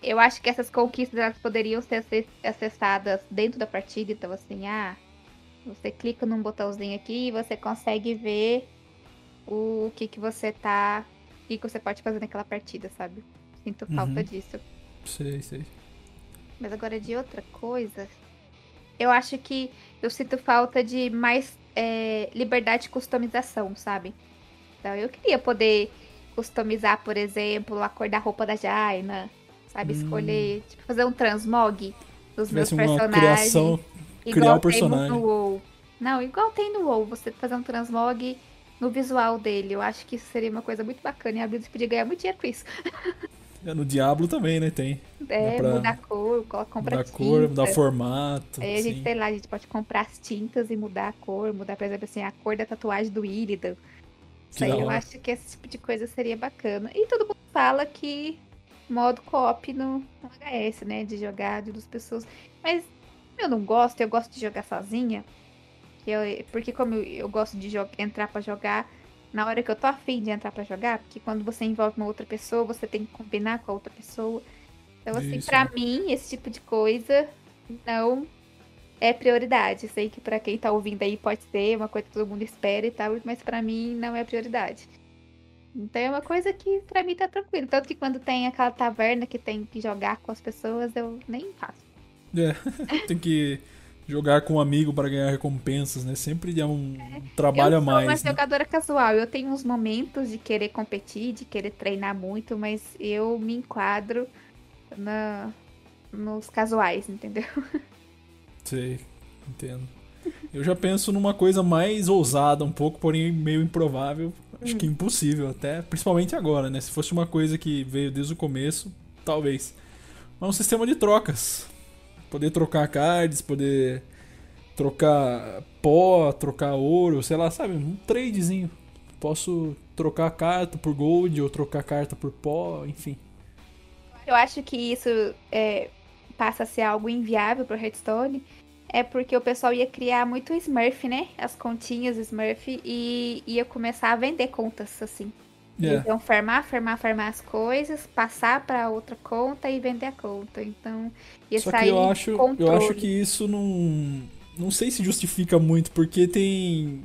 Speaker 2: eu acho que essas conquistas elas poderiam ser acessadas dentro da partida. Então, assim, ah, você clica num botãozinho aqui e você consegue ver o, que, que você tá. O que, que você pode fazer naquela partida, sabe? Sinto falta uhum. disso.
Speaker 1: Sei, sei.
Speaker 2: Mas agora de outra coisa, eu acho que eu sinto falta de mais é, liberdade de customização, sabe? Então eu queria poder customizar, por exemplo, a cor da roupa da Jaina, sabe?
Speaker 1: Hum.
Speaker 2: Escolher, tipo, fazer um transmog dos meus
Speaker 1: uma
Speaker 2: personagens.
Speaker 1: criação. criar o personagem.
Speaker 2: No WoW. Não, igual tem no WoW, você fazer um transmog no visual dele. Eu acho que isso seria uma coisa muito bacana e a Blizzard podia ganhar muito dinheiro com isso.
Speaker 1: É, no Diablo também, né? Tem.
Speaker 2: É,
Speaker 1: pra
Speaker 2: mudar a cor, compra
Speaker 1: Mudar cor,
Speaker 2: tinta.
Speaker 1: mudar formato.
Speaker 2: Aí a gente, sei lá, a gente pode comprar as tintas e mudar a cor, mudar, por exemplo, assim, a cor da tatuagem do Illidan. Isso aí eu acho que esse tipo de coisa seria bacana. E todo mundo fala que modo co-op no, no HS, né? De jogar de duas pessoas. Mas eu não gosto, eu gosto de jogar sozinha. eu- porque como eu, eu gosto de entrar pra jogar na hora que eu tô afim de entrar pra jogar, porque quando você envolve uma outra pessoa, você tem que combinar com a outra pessoa. Então, assim,
Speaker 1: né?
Speaker 2: mim, esse tipo de coisa não é prioridade. Sei que pra quem tá ouvindo aí pode ser uma coisa que todo mundo espera e tal, mas pra mim não é prioridade. Então é uma coisa que pra mim tá tranquilo. Tanto que quando tem aquela taverna que tem que jogar com as pessoas, eu nem faço.
Speaker 1: É, tem que jogar com um amigo para ganhar recompensas, né? Sempre é um trabalho
Speaker 2: eu
Speaker 1: a
Speaker 2: sou uma
Speaker 1: mais. Né?
Speaker 2: jogadora casual. Eu tenho uns momentos de querer competir, de querer treinar muito, mas eu me enquadro na, nos casuais, entendeu?
Speaker 1: Sei, entendo. Eu já penso numa coisa mais ousada um pouco, porém meio improvável. Acho
Speaker 2: Hum.
Speaker 1: que impossível até, principalmente agora, né? Se fosse uma coisa que veio desde o começo, talvez. Mas um sistema de trocas. Poder trocar cards, poder trocar pó, trocar ouro, sei lá, sabe? Um tradezinho. Posso trocar carta por gold ou trocar carta por pó, enfim.
Speaker 2: Eu acho que isso é, passa a ser algo inviável pro Hearthstone. É porque o pessoal ia criar muito Smurf, né? As continhas Smurf e ia começar a vender contas, assim.
Speaker 1: É.
Speaker 2: Então, farmar, farmar, farmar as coisas, passar pra outra conta e vender a conta. Então, ia
Speaker 1: Só
Speaker 2: sair
Speaker 1: que eu acho, eu
Speaker 2: controle.
Speaker 1: acho que isso não. Não sei se justifica muito, porque tem.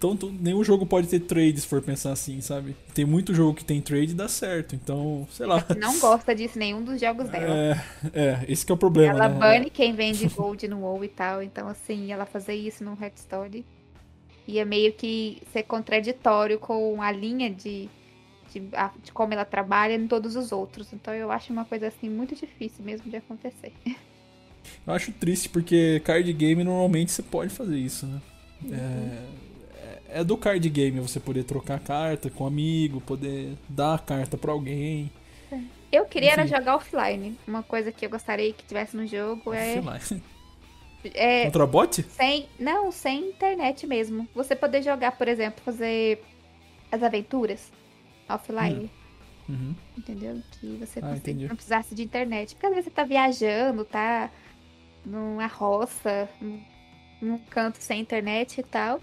Speaker 1: Tanto, nenhum jogo pode ter trade se for pensar assim, sabe? Tem muito jogo que tem trade e dá certo, então, sei lá.
Speaker 2: Não gosta disso nenhum dos jogos dela.
Speaker 1: É, é, esse que é o problema,
Speaker 2: ela
Speaker 1: né?
Speaker 2: bane quem vende gold no WoW e tal. Então, assim, ela fazer isso no Hearthstone ia meio que ser contraditório com a linha de, de, de como ela trabalha em todos os outros. Então, eu acho uma coisa, assim, muito difícil mesmo de acontecer.
Speaker 1: Eu acho triste, porque card game normalmente você pode fazer isso, né?
Speaker 2: Uhum.
Speaker 1: É, é do card game você poder trocar carta com um amigo, poder dar a carta pra alguém.
Speaker 2: Eu queria era
Speaker 1: Enfim.
Speaker 2: jogar offline. Uma coisa que eu gostaria que tivesse no jogo é,
Speaker 1: lá.
Speaker 2: é
Speaker 1: Contra bot?
Speaker 2: sem. Não, sem internet mesmo. Você poder jogar, por exemplo, fazer as aventuras offline.
Speaker 1: Uhum.
Speaker 2: Entendeu? Que você
Speaker 1: Ah, entendi.
Speaker 2: não precisasse de internet. Porque às vezes você tá viajando, tá numa roça, num, num canto sem internet e tal.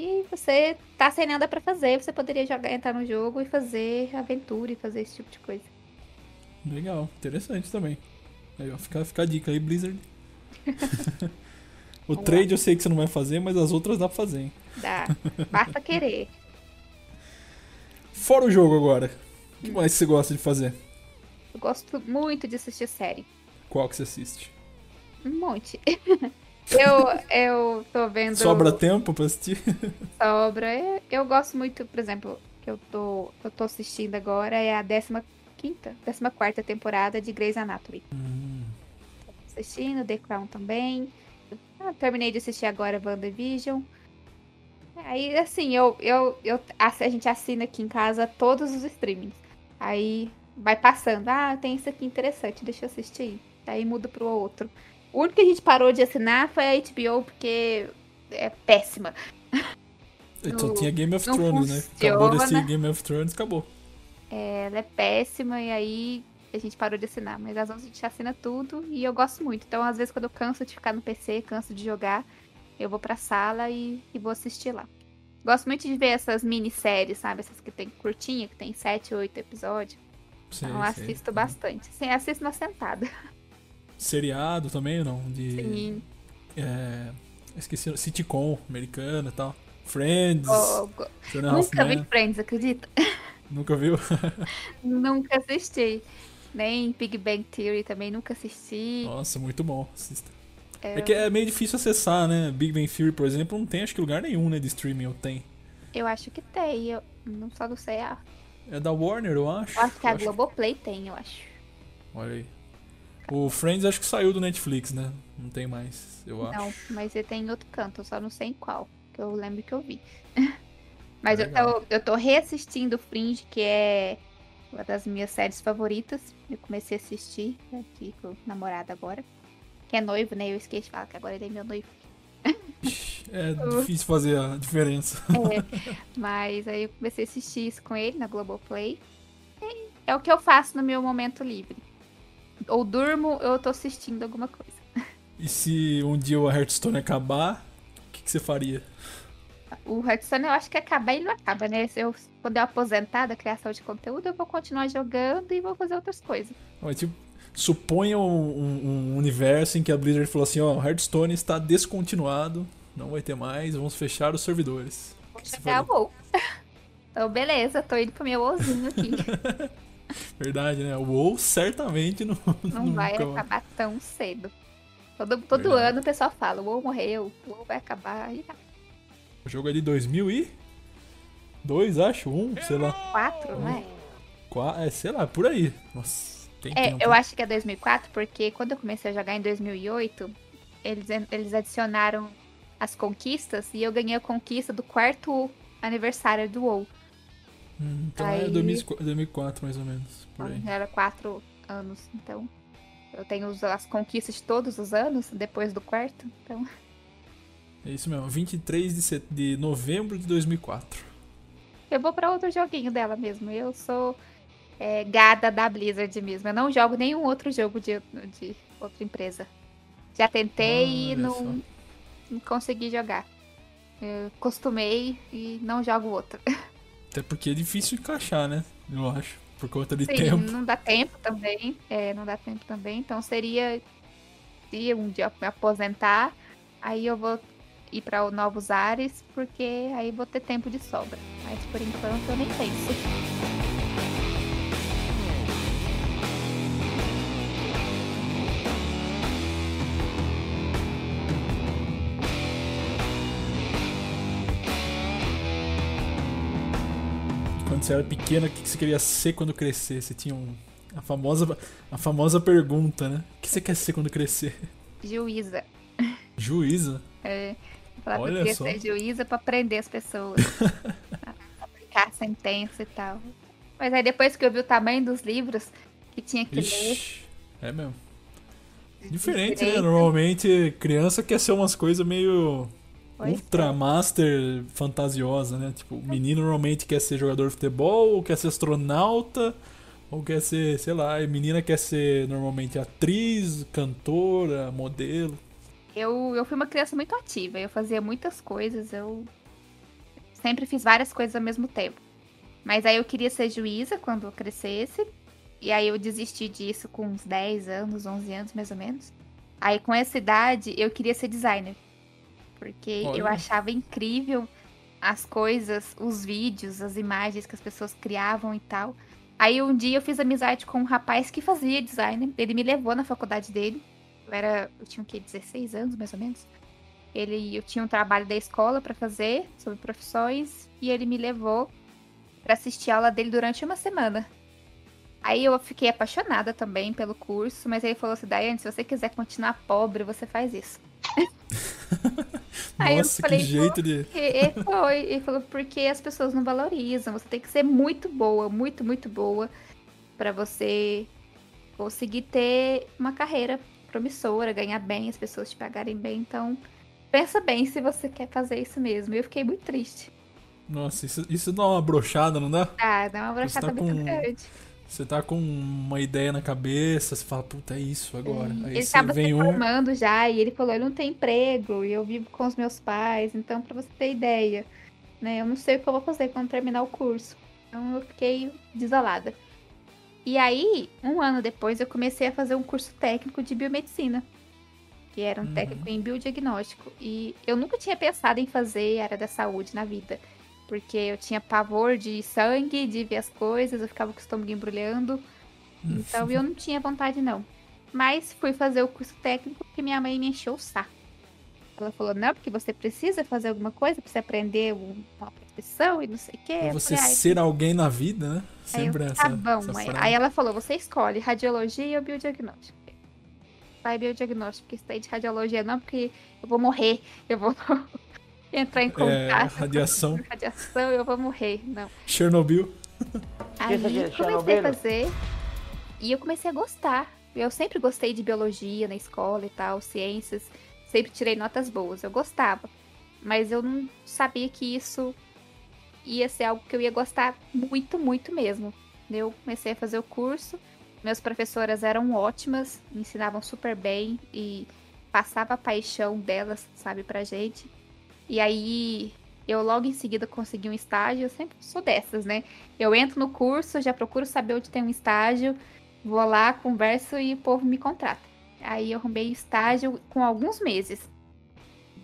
Speaker 2: E você tá sem nada pra fazer. Você poderia jogar, entrar no jogo e fazer aventura e fazer esse tipo de coisa.
Speaker 1: Legal, interessante também. Aí, ó, fica, fica a dica aí, Blizzard. o
Speaker 2: Vamos
Speaker 1: trade eu sei que você não vai fazer, mas as outras dá pra fazer, hein?
Speaker 2: Dá. Basta querer.
Speaker 1: Fora o jogo agora, o que mais você gosta de fazer?
Speaker 2: Eu gosto muito de assistir série.
Speaker 1: Qual que você assiste?
Speaker 2: Um monte. eu, eu tô vendo.
Speaker 1: Sobra tempo pra assistir?
Speaker 2: Sobra. Eu, eu gosto muito, por exemplo, que eu tô, eu tô assistindo agora é a 15 quinta, 14 temporada de Grey's Anatomy.
Speaker 1: Hum,
Speaker 2: Tô assistindo, The Crown também. Ah, terminei de assistir agora WandaVision. Aí, assim, eu, eu, eu, a, a gente assina aqui em casa todos os streamings. Aí vai passando. Ah, tem isso aqui interessante, deixa eu assistir. Aí muda pro outro. O único que a gente parou de assinar foi a HBO, porque é péssima.
Speaker 1: só
Speaker 2: Não-
Speaker 1: tinha Game of Thrones, né? Acabou desse Game of Thrones, acabou.
Speaker 2: Ela é péssima e aí a gente parou de assinar. Mas às vezes a gente assina tudo e eu gosto muito. Então, às vezes, quando eu canso de ficar no PC, canso de jogar, eu vou pra sala e, e vou assistir lá. Gosto muito de ver essas minisséries, sabe? Essas que tem curtinha, que tem 7, 8 episódios.
Speaker 1: Sei,
Speaker 2: Então,
Speaker 1: sei.
Speaker 2: assisto bastante. Sim, assisto na sentada.
Speaker 1: Seriado também ou não? De,
Speaker 2: Sim.
Speaker 1: É, esqueci, sitcom americana e tal. Friends.
Speaker 2: Oh, go- nunca vi. Friends, acredita?
Speaker 1: Nunca viu?
Speaker 2: Nunca assisti. Nem Big Bang Theory também nunca assisti.
Speaker 1: Nossa, muito bom. Assista. É... é que é meio difícil acessar, né? Big Bang Theory, por exemplo, não tem acho que lugar nenhum, né, de streaming, ou tem?
Speaker 2: Eu acho que tem, eu não só não sei a...
Speaker 1: É da Warner, eu acho.
Speaker 2: Eu acho que a
Speaker 1: acho...
Speaker 2: Globoplay tem, eu acho.
Speaker 1: Olha aí. O Friends acho que saiu do Netflix, né? Não tem mais, eu acho.
Speaker 2: Não, mas ele tem em outro canto, eu só não sei em qual. Que eu lembro que eu vi. mas é eu, tô, eu tô reassistindo Fringe, que é uma das minhas séries favoritas. Eu comecei a assistir aqui com o namorado agora. Que é noivo, né? Eu esqueci de falar que agora ele é meu noivo.
Speaker 1: É difícil fazer a diferença.
Speaker 2: É, mas aí eu comecei a assistir isso com ele na Globoplay. É o que eu faço no meu momento livre. Ou durmo, ou eu tô assistindo alguma coisa.
Speaker 1: E se um dia o Hearthstone acabar, o que, que, você faria?
Speaker 2: O Hearthstone eu acho que acabar ele não acaba, né? Se eu, quando eu aposentar da criação de conteúdo, eu vou continuar jogando e vou fazer outras coisas.
Speaker 1: Mas, tipo, suponha um, um, um, universo em que a Blizzard falou assim, ó, oh, Hearthstone está descontinuado, não vai ter mais, vamos fechar os servidores.
Speaker 2: Acabou. Então, beleza, tô indo pro meu WoWzinho aqui.
Speaker 1: Verdade, né? O WoW certamente não,
Speaker 2: não vai acabar tão cedo. Todo, todo ano o pessoal fala, o WoW morreu, o WoW vai acabar. E...
Speaker 1: O jogo é de 2002, acho, um, sei lá.
Speaker 2: Quatro, um, não é?
Speaker 1: Quatro, é, sei lá, por aí. Nossa.
Speaker 2: Tem é, tempo. eu acho que é 2004, porque quando eu comecei a jogar em 2008, eles, eles adicionaram as conquistas e eu ganhei a conquista do quarto aniversário do WoW.
Speaker 1: Hum, então é Aí... é 2004, mais ou menos.
Speaker 2: Era quatro anos, então. Eu tenho as conquistas de todos os anos, depois do quarto, então.
Speaker 1: É isso mesmo, 23 de, set... de novembro de 2004.
Speaker 2: Eu vou para outro joguinho dela mesmo. Eu sou é, gada da Blizzard mesmo. Eu não jogo nenhum outro jogo de, de outra empresa. Já tentei e não, não, consegui jogar. Eu costumei e não jogo outro.
Speaker 1: Até porque é difícil encaixar, né? Eu acho. Por conta de
Speaker 2: Sim,
Speaker 1: tempo.
Speaker 2: Não dá tempo também. É, não dá tempo também. Então seria. Se um dia me aposentar, aí eu vou ir para novos ares, porque aí vou ter tempo de sobra. Mas por enquanto eu nem penso.
Speaker 1: Você era pequena, o que você queria ser quando crescer? Você tinha um, a, famosa, a famosa pergunta, né? O que você quer ser quando crescer?
Speaker 2: Juíza.
Speaker 1: Juíza?
Speaker 2: É. Falar Olha que eu queria ser juíza pra prender as pessoas. aplicar sentença e tal. Mas aí depois que eu vi o tamanho dos livros que tinha que Ixi,
Speaker 1: ler. É mesmo. Diferente, né? Normalmente criança quer ser umas coisas meio Ultra é. Master fantasiosa, né? Tipo, o menino normalmente quer ser jogador de futebol, ou quer ser astronauta, ou quer ser, sei lá, a menina quer ser normalmente atriz, cantora, modelo.
Speaker 2: Eu, eu fui uma criança muito ativa, eu fazia muitas coisas, eu sempre fiz várias coisas ao mesmo tempo. Mas aí eu queria ser juíza quando eu crescesse, e aí eu desisti disso com uns 10 anos, 11 anos mais ou menos. Aí com essa idade eu queria ser designer porque Olha. eu achava incrível as coisas, os vídeos, as imagens que as pessoas criavam e tal. Aí um dia eu fiz amizade com um rapaz que fazia design, ele me levou na faculdade dele. Eu era, eu tinha o quê, 16 anos mais ou menos. Ele, eu tinha um trabalho da escola para fazer sobre profissões e ele me levou para assistir a aula dele durante uma semana. Aí eu fiquei apaixonada também pelo curso, mas ele falou assim: Daiane, se você quiser continuar pobre, você faz isso.
Speaker 1: Aí Nossa, falei, que jeito de.
Speaker 2: E foi, ele falou, porque as pessoas não valorizam. Você tem que ser muito boa, muito, muito boa, para você conseguir ter uma carreira promissora, ganhar bem, as pessoas te pagarem bem. Então, pensa bem se você quer fazer isso mesmo. Eu fiquei muito triste.
Speaker 1: Nossa, isso, isso dá uma brochada, não dá?
Speaker 2: Ah, dá uma brochada tá muito com... grande.
Speaker 1: Você tá com uma ideia na cabeça, você fala, puta, é isso agora. Aí
Speaker 2: ele estava se formando um... já e ele falou, eu não tenho emprego e eu vivo com os meus pais, então para você ter ideia, né, eu não sei o que eu vou fazer quando terminar o curso. Então eu fiquei desolada. E aí, um ano depois, eu comecei a fazer um curso técnico de biomedicina, que era um uhum. técnico em biodiagnóstico. E eu nunca tinha pensado em fazer área da saúde na vida porque eu tinha pavor de sangue, de ver as coisas, eu ficava com o estômago embrulhando. Então eu não tinha vontade, não. Mas fui fazer o curso técnico porque minha mãe me encheu o saco. Ela falou, não, porque você precisa fazer alguma coisa você aprender um- uma profissão e não sei o quê.
Speaker 1: Pra você
Speaker 2: falei, "Ai,
Speaker 1: ser alguém na vida, né?
Speaker 2: Aí eu,
Speaker 1: Sempre
Speaker 2: tá
Speaker 1: essa,
Speaker 2: bom,
Speaker 1: essa
Speaker 2: mãe. Aí ela falou, você escolhe radiologia ou biodiagnóstico. Vai biodiagnóstico, porque isso daí de radiologia não, porque eu vou morrer. Eu vou entrar em
Speaker 1: É,
Speaker 2: contato
Speaker 1: radiação.
Speaker 2: com radiação eu vou morrer. Não.
Speaker 1: Chernobyl.
Speaker 2: Aí
Speaker 4: é
Speaker 2: comecei a fazer e eu comecei a gostar. Eu sempre gostei de biologia na escola e tal, ciências. Sempre tirei notas boas, eu gostava. Mas eu não sabia que isso ia ser algo que eu ia gostar muito, muito mesmo. Eu comecei a fazer o curso, meus professoras eram ótimas, me ensinavam super bem e passava a paixão delas, sabe, pra gente. E aí eu logo em seguida consegui um estágio, eu sempre sou dessas, né? Eu entro no curso, já procuro saber onde tem um estágio, vou lá, converso e o povo me contrata. Aí eu arrumei estágio com alguns meses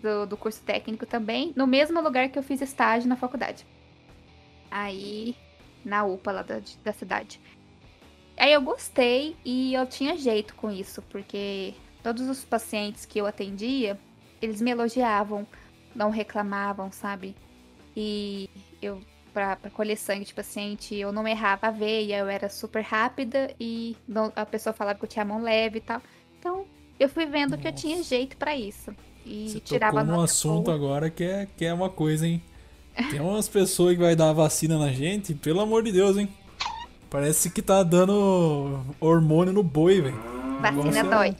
Speaker 2: do, do curso técnico também, no mesmo lugar que eu fiz estágio na faculdade. Aí, na UPA lá da, da cidade. Aí eu gostei e eu tinha jeito com isso, porque todos os pacientes que eu atendia, eles me elogiavam, não reclamavam, sabe? E eu, pra, pra colher sangue de paciente, eu não errava a veia, eu era super rápida e não- a pessoa falava que eu tinha a mão leve e tal. Então, eu fui vendo que eu tinha
Speaker 1: Nossa.
Speaker 2: jeito pra isso. E
Speaker 1: Você
Speaker 2: tirava
Speaker 1: tocou num assunto
Speaker 2: boa.
Speaker 1: agora que é, que é uma coisa, hein? Tem umas pessoas que vai dar vacina na gente, pelo amor de Deus, hein? Parece que tá dando hormônio no boi, velho.
Speaker 2: Vacina
Speaker 1: Negócio é-
Speaker 2: dói.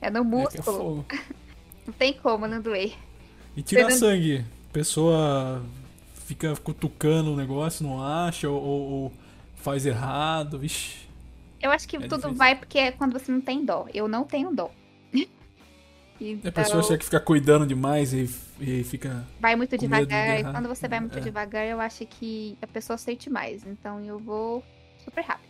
Speaker 2: É no
Speaker 1: É que é
Speaker 2: músculo.
Speaker 1: fogo.
Speaker 2: Não tem como não doer.
Speaker 1: E tirar
Speaker 2: Você não-
Speaker 1: sangue. Pessoa fica cutucando o negócio, não acha, ou, ou- faz errado, vixi.
Speaker 2: Eu acho que
Speaker 1: É
Speaker 2: tudo
Speaker 1: difícil.
Speaker 2: vai porque é quando você não tem dó. Eu não tenho dó.
Speaker 1: A pessoa
Speaker 2: Então,
Speaker 1: acha que fica cuidando demais e, e fica.
Speaker 2: vai muito
Speaker 1: medo de
Speaker 2: devagar. E quando você vai muito
Speaker 1: É.
Speaker 2: devagar, eu acho que a pessoa sente mais. Então eu vou super rápido.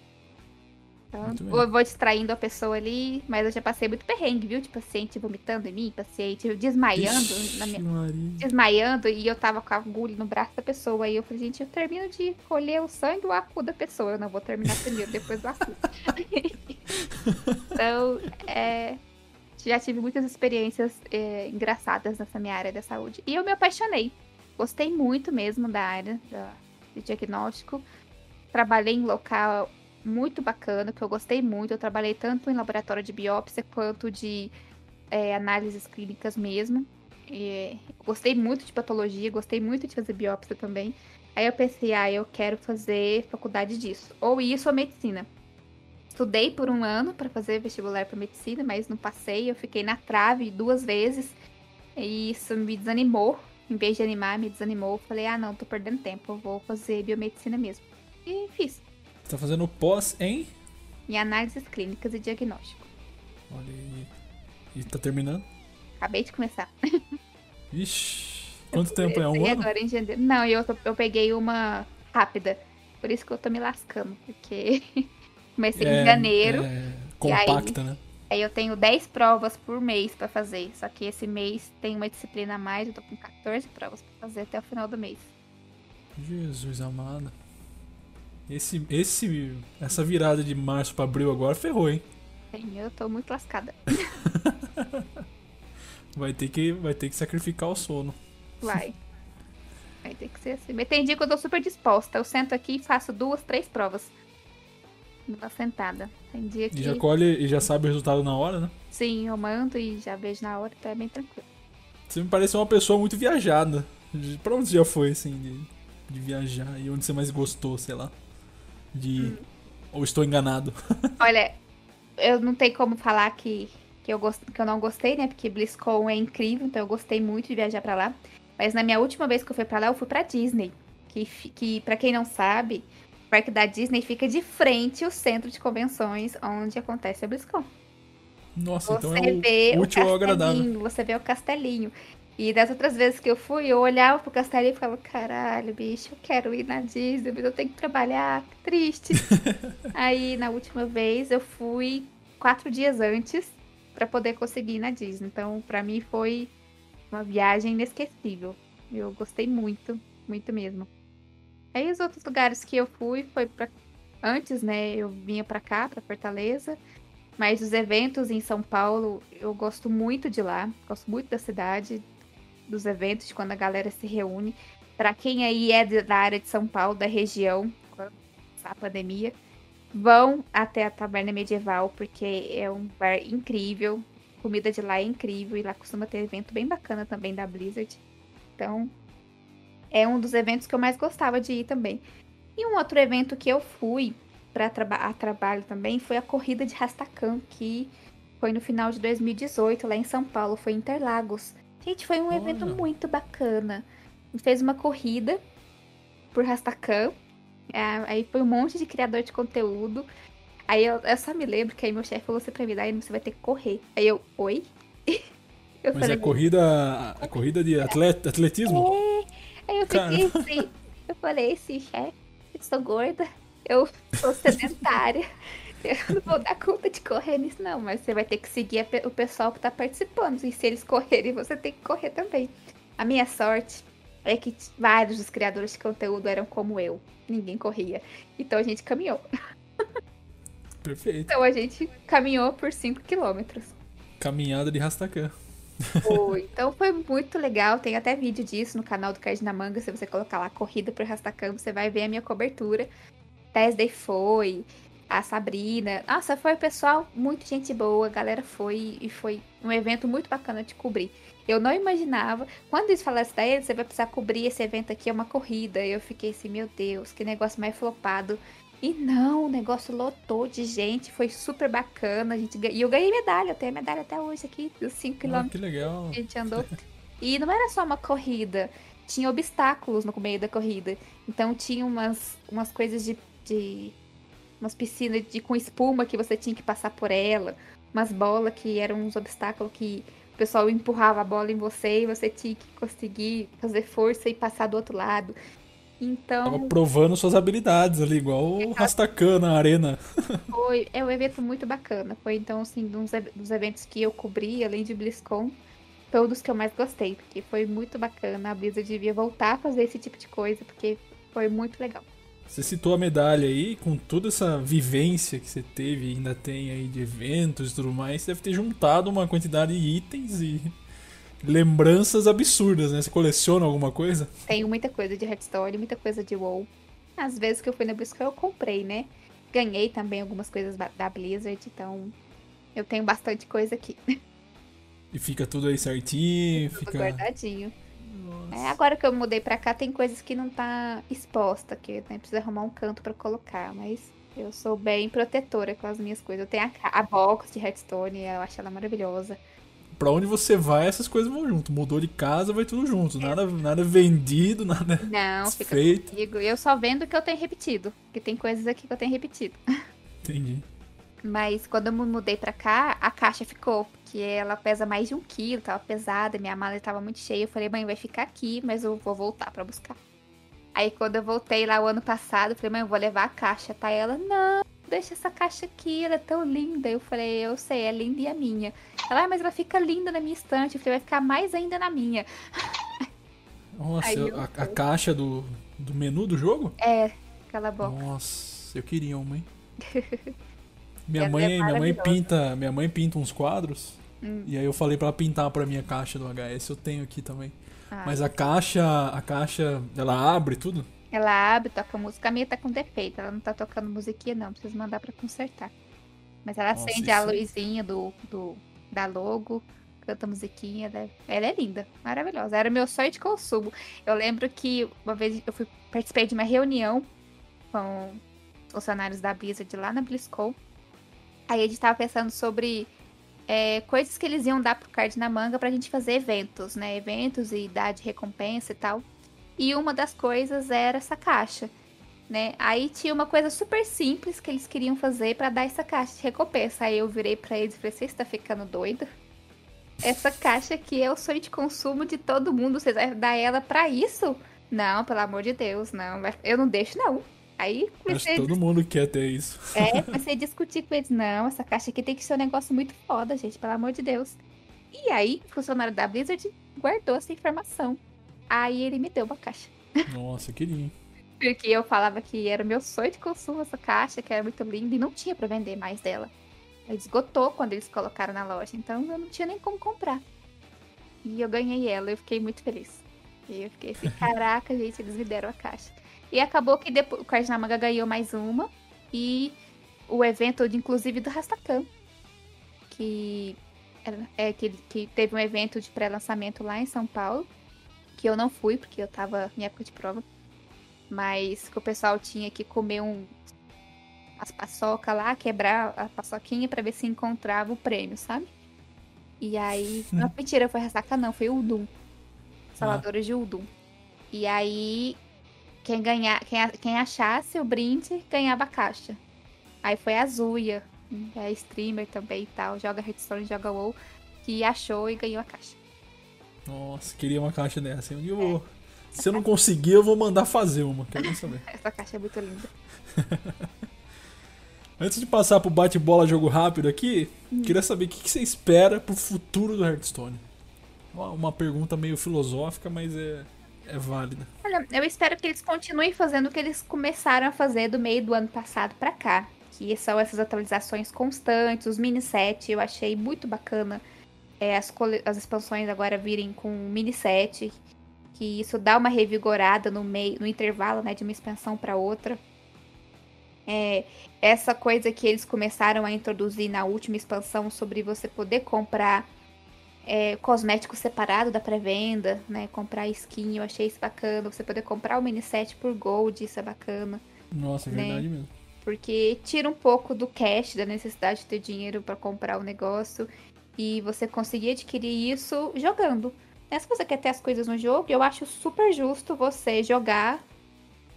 Speaker 2: Então, eu vou distraindo a pessoa ali, mas eu já passei muito perrengue, viu? De paciente vomitando em mim, paciente desmaiando na
Speaker 1: Ixi,
Speaker 2: minha,
Speaker 1: Maria.
Speaker 2: desmaiando e eu tava com a agulha no braço da pessoa. Aí eu falei, gente, eu termino de colher o sangue ou o acu da pessoa. Eu não vou terminar primeiro, depois do acu. então, é, já tive muitas experiências é, engraçadas nessa minha área da saúde. E eu me apaixonei. Gostei muito mesmo da área da, de diagnóstico. Trabalhei em local muito bacana, que eu gostei muito. Eu trabalhei tanto em laboratório de biópsia quanto de é, análises clínicas mesmo. E, gostei muito de patologia, gostei muito de fazer biópsia também. Aí eu pensei, ah, eu quero fazer faculdade disso. Ou isso ou medicina. Estudei por um ano para fazer vestibular para medicina, mas não passei. Eu fiquei na trave duas vezes. E isso me desanimou. Em vez de animar, me desanimou. Falei, ah, não, tô perdendo tempo. Eu vou fazer biomedicina mesmo. E fiz.
Speaker 1: Tá fazendo pós em.
Speaker 2: Em análises clínicas e diagnóstico.
Speaker 1: Olha aí. E tá terminando?
Speaker 2: Acabei de começar.
Speaker 1: Ixi. Quanto tempo é? Um ano?
Speaker 2: agora em janeiro. Não, eu, eu peguei uma rápida. Por isso que eu tô me lascando. Porque comecei em janeiro.
Speaker 1: é compacta, né?
Speaker 2: Aí eu tenho 10 provas por mês pra fazer. Só que esse mês tem uma disciplina a mais. Eu tô com 14 provas pra fazer até o final do mês.
Speaker 1: Jesus amado. Esse, esse, essa virada de março pra abril agora ferrou, hein?
Speaker 2: Sim, eu tô muito lascada.
Speaker 1: Vai ter que, vai ter que sacrificar o sono.
Speaker 2: Vai. Vai ter que ser assim. Mas tem dia que eu tô super disposta. Eu sento aqui e faço duas, três provas. Numa sentada. Tem dia que.
Speaker 1: E já colhe e já sabe o resultado na hora, né?
Speaker 2: Sim, eu mando e já vejo na hora, então é bem tranquilo.
Speaker 1: Você me parece uma pessoa muito viajada. Pra onde você já foi, assim, de, de viajar? E onde você mais gostou, sei lá? De.
Speaker 2: Hum.
Speaker 1: Ou estou enganado?
Speaker 2: Olha, eu não tenho como falar que, que, eu gost... que eu não gostei, né? Porque BlizzCon é incrível, então eu gostei muito de viajar pra lá. Mas na minha última vez que eu fui pra lá, eu fui pra Disney. Que, que para quem não sabe, o parque da Disney fica de frente ao centro de convenções onde acontece a BlizzCon.
Speaker 1: Nossa,
Speaker 2: Você
Speaker 1: então é
Speaker 2: vê
Speaker 1: o
Speaker 2: o
Speaker 1: útil agradável.
Speaker 2: castelinho, você vê o castelinho. E das outras vezes que eu fui, eu olhava pro castelinho e ficava, caralho, bicho, eu quero ir na Disney, mas eu tenho que trabalhar, que triste. Aí, na última vez, eu fui quatro dias antes pra poder conseguir ir na Disney. Então, pra mim, foi uma viagem inesquecível. Eu gostei muito, muito mesmo. Aí, os outros lugares que eu fui foi pra antes, né, eu vinha pra cá, pra Fortaleza. Mas os eventos em São Paulo, eu gosto muito de lá. Gosto muito da cidade, dos eventos, quando a galera se reúne. Pra quem aí é da área de São Paulo, da região, quando a pandemia, vão até a Taberna Medieval, porque é um bar incrível. A comida de lá é incrível e lá costuma ter evento bem bacana também da Blizzard. Então, é um dos eventos que eu mais gostava de ir também. E um outro evento que eu fui para traba trabalho também foi a corrida de Rastacam, que foi no final de 2018, lá em São Paulo, foi em Interlagos. Gente, foi um Olha. evento muito bacana. A gente fez uma corrida por Rastacam. É, aí foi um monte de criador de conteúdo. Aí eu, eu só me lembro que aí meu chefe falou assim pra mim, daí você vai ter que correr. Aí eu, oi?
Speaker 1: Eu Mas falei, é corrida, a corrida de atlet, atletismo?
Speaker 2: É. Aí eu fiquei assim, eu falei, sim, chefe, eu sou gorda, eu sou sedentária. Eu não vou dar conta de correr nisso, não. Mas você vai ter que seguir o pessoal que tá participando. E se eles correrem, você tem que correr também. A minha sorte é que vários dos criadores de conteúdo eram como eu. Ninguém corria. Então a gente caminhou.
Speaker 1: Perfeito.
Speaker 2: Então a gente caminhou por 5 quilômetros.
Speaker 1: Caminhada de Rastacã.
Speaker 2: Foi. Então foi muito legal. Tem até vídeo disso no canal do Cardinamanga. Se você colocar lá Corrida por Rastacã, você vai ver a minha cobertura. Tesday foi, a Sabrina. Nossa, foi o pessoal, muito gente boa. A galera foi e foi um evento muito bacana de cobrir. Eu não imaginava. Quando eles falaram da ele, você vai precisar cobrir esse evento aqui, é uma corrida. Eu fiquei assim, meu Deus, que negócio mais flopado. E não, o negócio lotou de gente, foi super bacana. A gente, e eu ganhei medalha, eu tenho a medalha até hoje aqui, dos 5 km
Speaker 1: ah, que legal.
Speaker 2: que a gente andou. e não era só uma corrida, tinha obstáculos no meio da corrida. Então tinha umas, umas coisas de, de umas piscinas de, com espuma que você tinha que passar por ela, umas bolas que eram uns obstáculos que o pessoal empurrava a bola em você e você tinha que conseguir fazer força e passar do outro lado. Então.
Speaker 1: Tava provando suas habilidades ali, igual o Rastakan na arena.
Speaker 2: Foi, é um evento muito bacana. Foi então, assim, um dos eventos que eu cobri, além de BlizzCon, foi um dos que eu mais gostei, porque foi muito bacana. A Blizzard devia voltar a fazer esse tipo de coisa, porque foi muito legal.
Speaker 1: Você citou a medalha aí, com toda essa vivência que você teve e ainda tem aí de eventos e tudo mais, você deve ter juntado uma quantidade de itens e lembranças absurdas, né? Você coleciona alguma coisa?
Speaker 2: Tenho muita coisa de Hearthstone, muita coisa de WoW. Às vezes que eu fui na BlizzCon eu comprei, né? Ganhei também algumas coisas da Blizzard, então eu tenho bastante coisa aqui.
Speaker 1: E fica tudo aí certinho, tudo fica
Speaker 2: guardadinho. É, agora que eu mudei pra cá, tem coisas que não tá exposta, que né, precisa arrumar um canto para colocar, mas eu sou bem protetora com as minhas coisas. Eu tenho a, a box de Hearthstone, eu acho ela maravilhosa.
Speaker 1: Pra onde você vai, essas coisas vão junto. Mudou de casa, vai tudo junto. Nada, nada vendido, nada
Speaker 2: Não, fica feito. comigo. Eu só vendo o que eu tenho repetido. Porque tem coisas aqui que eu tenho repetido.
Speaker 1: Entendi.
Speaker 2: Mas quando eu mudei pra cá, a caixa ficou que ela pesa mais de um quilo, tava pesada, minha mala estava muito cheia. Eu falei, mãe, vai ficar aqui, mas eu vou voltar para buscar. Aí quando eu voltei lá o ano passado, eu falei, mãe, eu vou levar a caixa, tá? Ela, não, deixa essa caixa aqui, ela é tão linda. Eu falei, eu sei, é linda e a minha. Ela, ah, mas ela fica linda na minha estante. Eu falei, vai ficar mais ainda na minha.
Speaker 1: Nossa, eu, a, a, caixa do, do menu do jogo?
Speaker 2: É, aquela box.
Speaker 1: Nossa, eu queria uma, hein? Minha é mãe, minha mãe pinta, minha mãe pinta uns quadros. Hum. E aí eu falei para ela pintar para minha caixa do HS, eu tenho aqui também. Ah. Mas a caixa, a caixa, ela abre tudo?
Speaker 2: Ela abre, toca música. A minha tá com defeito, ela não tá tocando musiquinha não, preciso mandar para consertar. Mas ela Nossa, acende a luzinha do, do da logo, canta musiquinha, né? ela é linda, maravilhosa. Era meu sonho de consumo. Eu lembro que uma vez eu fui participei de uma reunião com os funcionários da Blizzard lá na BlizzCon. Aí a gente tava pensando sobre é, coisas que eles iam dar pro card na manga pra gente fazer eventos, né? Eventos e dar de recompensa e tal. E uma das coisas era essa caixa, né? Aí tinha uma coisa super simples que eles queriam fazer para dar essa caixa de recompensa. Aí eu virei para eles e falei: "Você está ficando doido? Essa caixa aqui é o sonho de consumo de todo mundo. Vocês vão dar ela para isso? Não, pelo amor de Deus, não. Eu não deixo não. Aí
Speaker 1: comecei Acho que todo mundo quer ter isso.
Speaker 2: É, comecei a discutir com eles. Não, essa caixa aqui tem que ser um negócio muito foda, gente, pelo amor de Deus. E aí, o funcionário da Blizzard guardou essa informação. Aí ele me deu uma caixa.
Speaker 1: Nossa, queria.
Speaker 2: Porque eu falava que era meu sonho de consumo essa caixa, que era muito linda, e não tinha para vender mais dela. Ela esgotou quando eles colocaram na loja, então eu não tinha nem como comprar. E eu ganhei ela, eu fiquei muito feliz. E eu fiquei assim, caraca, gente, eles me deram a caixa. E acabou que depois o Cardinamaga ganhou mais uma. E o evento, de, inclusive, do Rastakhan. Que, é, que, que teve um evento de pré-lançamento lá em São Paulo. Que eu não fui, porque eu tava em época de prova. Mas que o pessoal tinha que comer um, as paçoca lá, quebrar a paçoquinha para ver se encontrava o prêmio, sabe? E aí. Não, mentira, foi Ressaca não, foi Udum. Salvadores ah. de Udum. E aí, quem, ganhar, quem, quem achasse o brinde ganhava a caixa. Aí foi a Zuya, é streamer também e tal, joga Hearthstone, joga WoW, que achou e ganhou a caixa.
Speaker 1: Nossa, queria uma caixa dessa. Eu vou. É. Se eu não conseguir, eu vou mandar fazer uma. Quero saber.
Speaker 2: Essa caixa é muito linda.
Speaker 1: Antes de passar pro bate-bola jogo rápido aqui, hum. queria saber o que você espera pro futuro do Hearthstone. Uma pergunta meio filosófica, mas é, é válida.
Speaker 2: Olha, eu espero que eles continuem fazendo o que eles começaram a fazer do meio do ano passado para cá. Que são essas atualizações constantes, os mini set, eu achei muito bacana. É, as, as expansões agora virem com mini set, que isso dá uma revigorada no meio, no intervalo, né, de uma expansão para outra. É, essa coisa que eles começaram a introduzir na última expansão sobre você poder comprar é, cosmético separado da pré-venda, né? Comprar skin, eu achei isso bacana. Você poder comprar o mini set por gold, isso é bacana.
Speaker 1: Nossa, é né? verdade mesmo.
Speaker 2: Porque tira um pouco do cash, da necessidade de ter dinheiro para comprar o negócio. E você conseguir adquirir isso jogando. Né? Se você quer ter as coisas no jogo, eu acho super justo você jogar,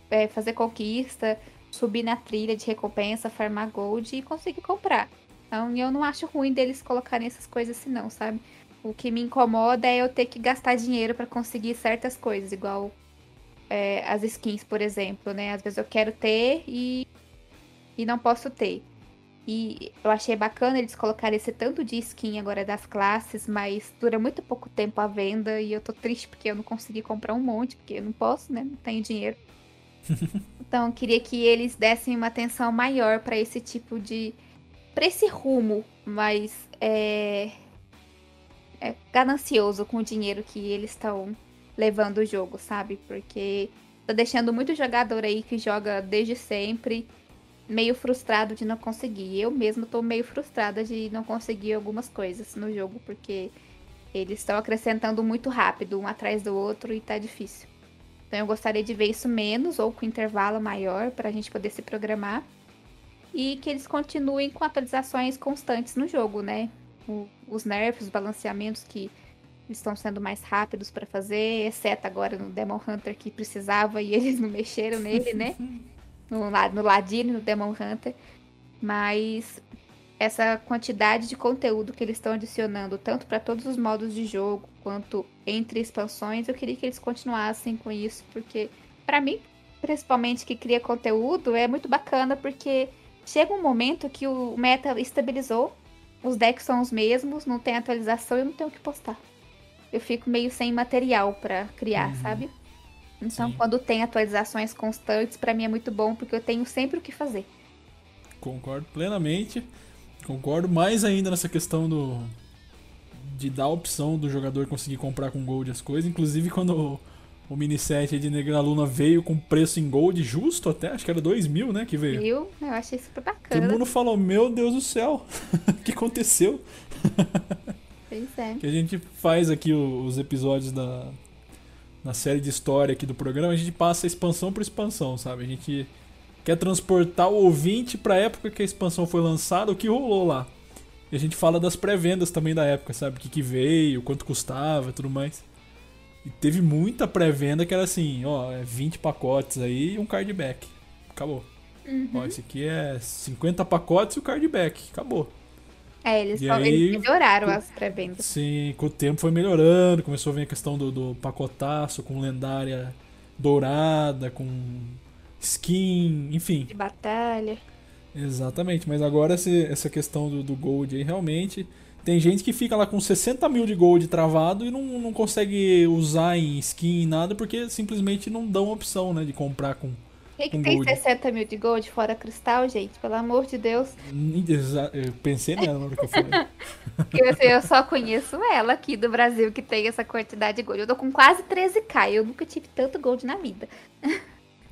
Speaker 2: é, fazer conquista, subir na trilha de recompensa, farmar gold e conseguir comprar. Então eu não acho ruim deles colocarem essas coisas assim não, sabe? O que me incomoda é eu ter que gastar dinheiro para conseguir certas coisas, igual é, as skins, por exemplo, né? Às vezes eu quero ter e, e não posso ter. E eu achei bacana eles colocarem esse tanto de skin agora das classes, mas dura muito pouco tempo a venda e eu tô triste porque eu não consegui comprar um monte, porque eu não posso, né? Não tenho dinheiro. Então, eu queria que eles dessem uma atenção maior para esse tipo de. para esse rumo mais é, é, ganancioso com o dinheiro que eles estão levando o jogo, sabe? Porque tá deixando muito jogador aí que joga desde sempre meio frustrado de não conseguir. Eu mesmo tô meio frustrada de não conseguir algumas coisas no jogo, porque eles estão acrescentando muito rápido, um atrás do outro, e tá difícil. Então eu gostaria de ver isso menos ou com intervalo maior para a gente poder se programar. E que eles continuem com atualizações constantes no jogo, né? Os nerfs, os balanceamentos que estão sendo mais rápidos para fazer, exceto agora no Demon Hunter que precisava e eles não mexeram nele, né? No, no Ladino, no Demon Hunter. Mas essa quantidade de conteúdo que eles estão adicionando, tanto para todos os modos de jogo, quanto entre expansões, eu queria que eles continuassem com isso, porque para mim, principalmente que cria conteúdo, é muito bacana, porque chega um momento que o meta estabilizou, os decks são os mesmos, não tem atualização e eu não tenho o que postar. Eu fico meio sem material para criar, uhum. sabe? Então, Sim. quando tem atualizações constantes, para mim é muito bom, porque eu tenho sempre o que fazer.
Speaker 1: Concordo plenamente. Concordo mais ainda nessa questão do de dar a opção do jogador conseguir comprar com gold as coisas. Inclusive quando o, mini set de Negra Luna veio com preço em gold justo até, acho que era 2 mil, né, que veio.
Speaker 2: Mil? Eu achei super bacana.
Speaker 1: Todo mundo falou, meu Deus do céu, o que aconteceu?
Speaker 2: Pois é.
Speaker 1: Que a gente faz aqui os episódios da, na série de história aqui do programa, a gente passa expansão por expansão, sabe? A gente quer transportar o ouvinte para a época que a expansão foi lançada, o que rolou lá. E a gente fala das pré-vendas também da época, sabe? O que, que veio, quanto custava e tudo mais. E teve muita pré-venda que era assim, ó, é 20 pacotes aí e um cardback. Acabou.
Speaker 2: Uhum.
Speaker 1: Ó, esse aqui é 50 pacotes e o cardback. Acabou.
Speaker 2: É, eles, só, aí, eles melhoraram as pré-vendas.
Speaker 1: Sim, com o tempo foi melhorando, começou a vir a questão do, do pacotaço com lendária dourada, com skin, enfim.
Speaker 2: De batalha.
Speaker 1: Exatamente, mas agora esse, essa questão do, do Gold aí realmente. Tem gente que fica lá com 60 mil de Gold travado e não, não consegue usar em skin nada porque simplesmente não dão opção né, de comprar com,
Speaker 2: Quem que tem
Speaker 1: gold.
Speaker 2: 60 mil de gold fora cristal, gente? Pelo amor de Deus.
Speaker 1: Exa- Eu pensei nela na hora que eu falei.
Speaker 2: Eu só conheço ela aqui do Brasil que tem essa quantidade de gold. Eu tô com quase 13k. Eu nunca tive tanto gold na vida.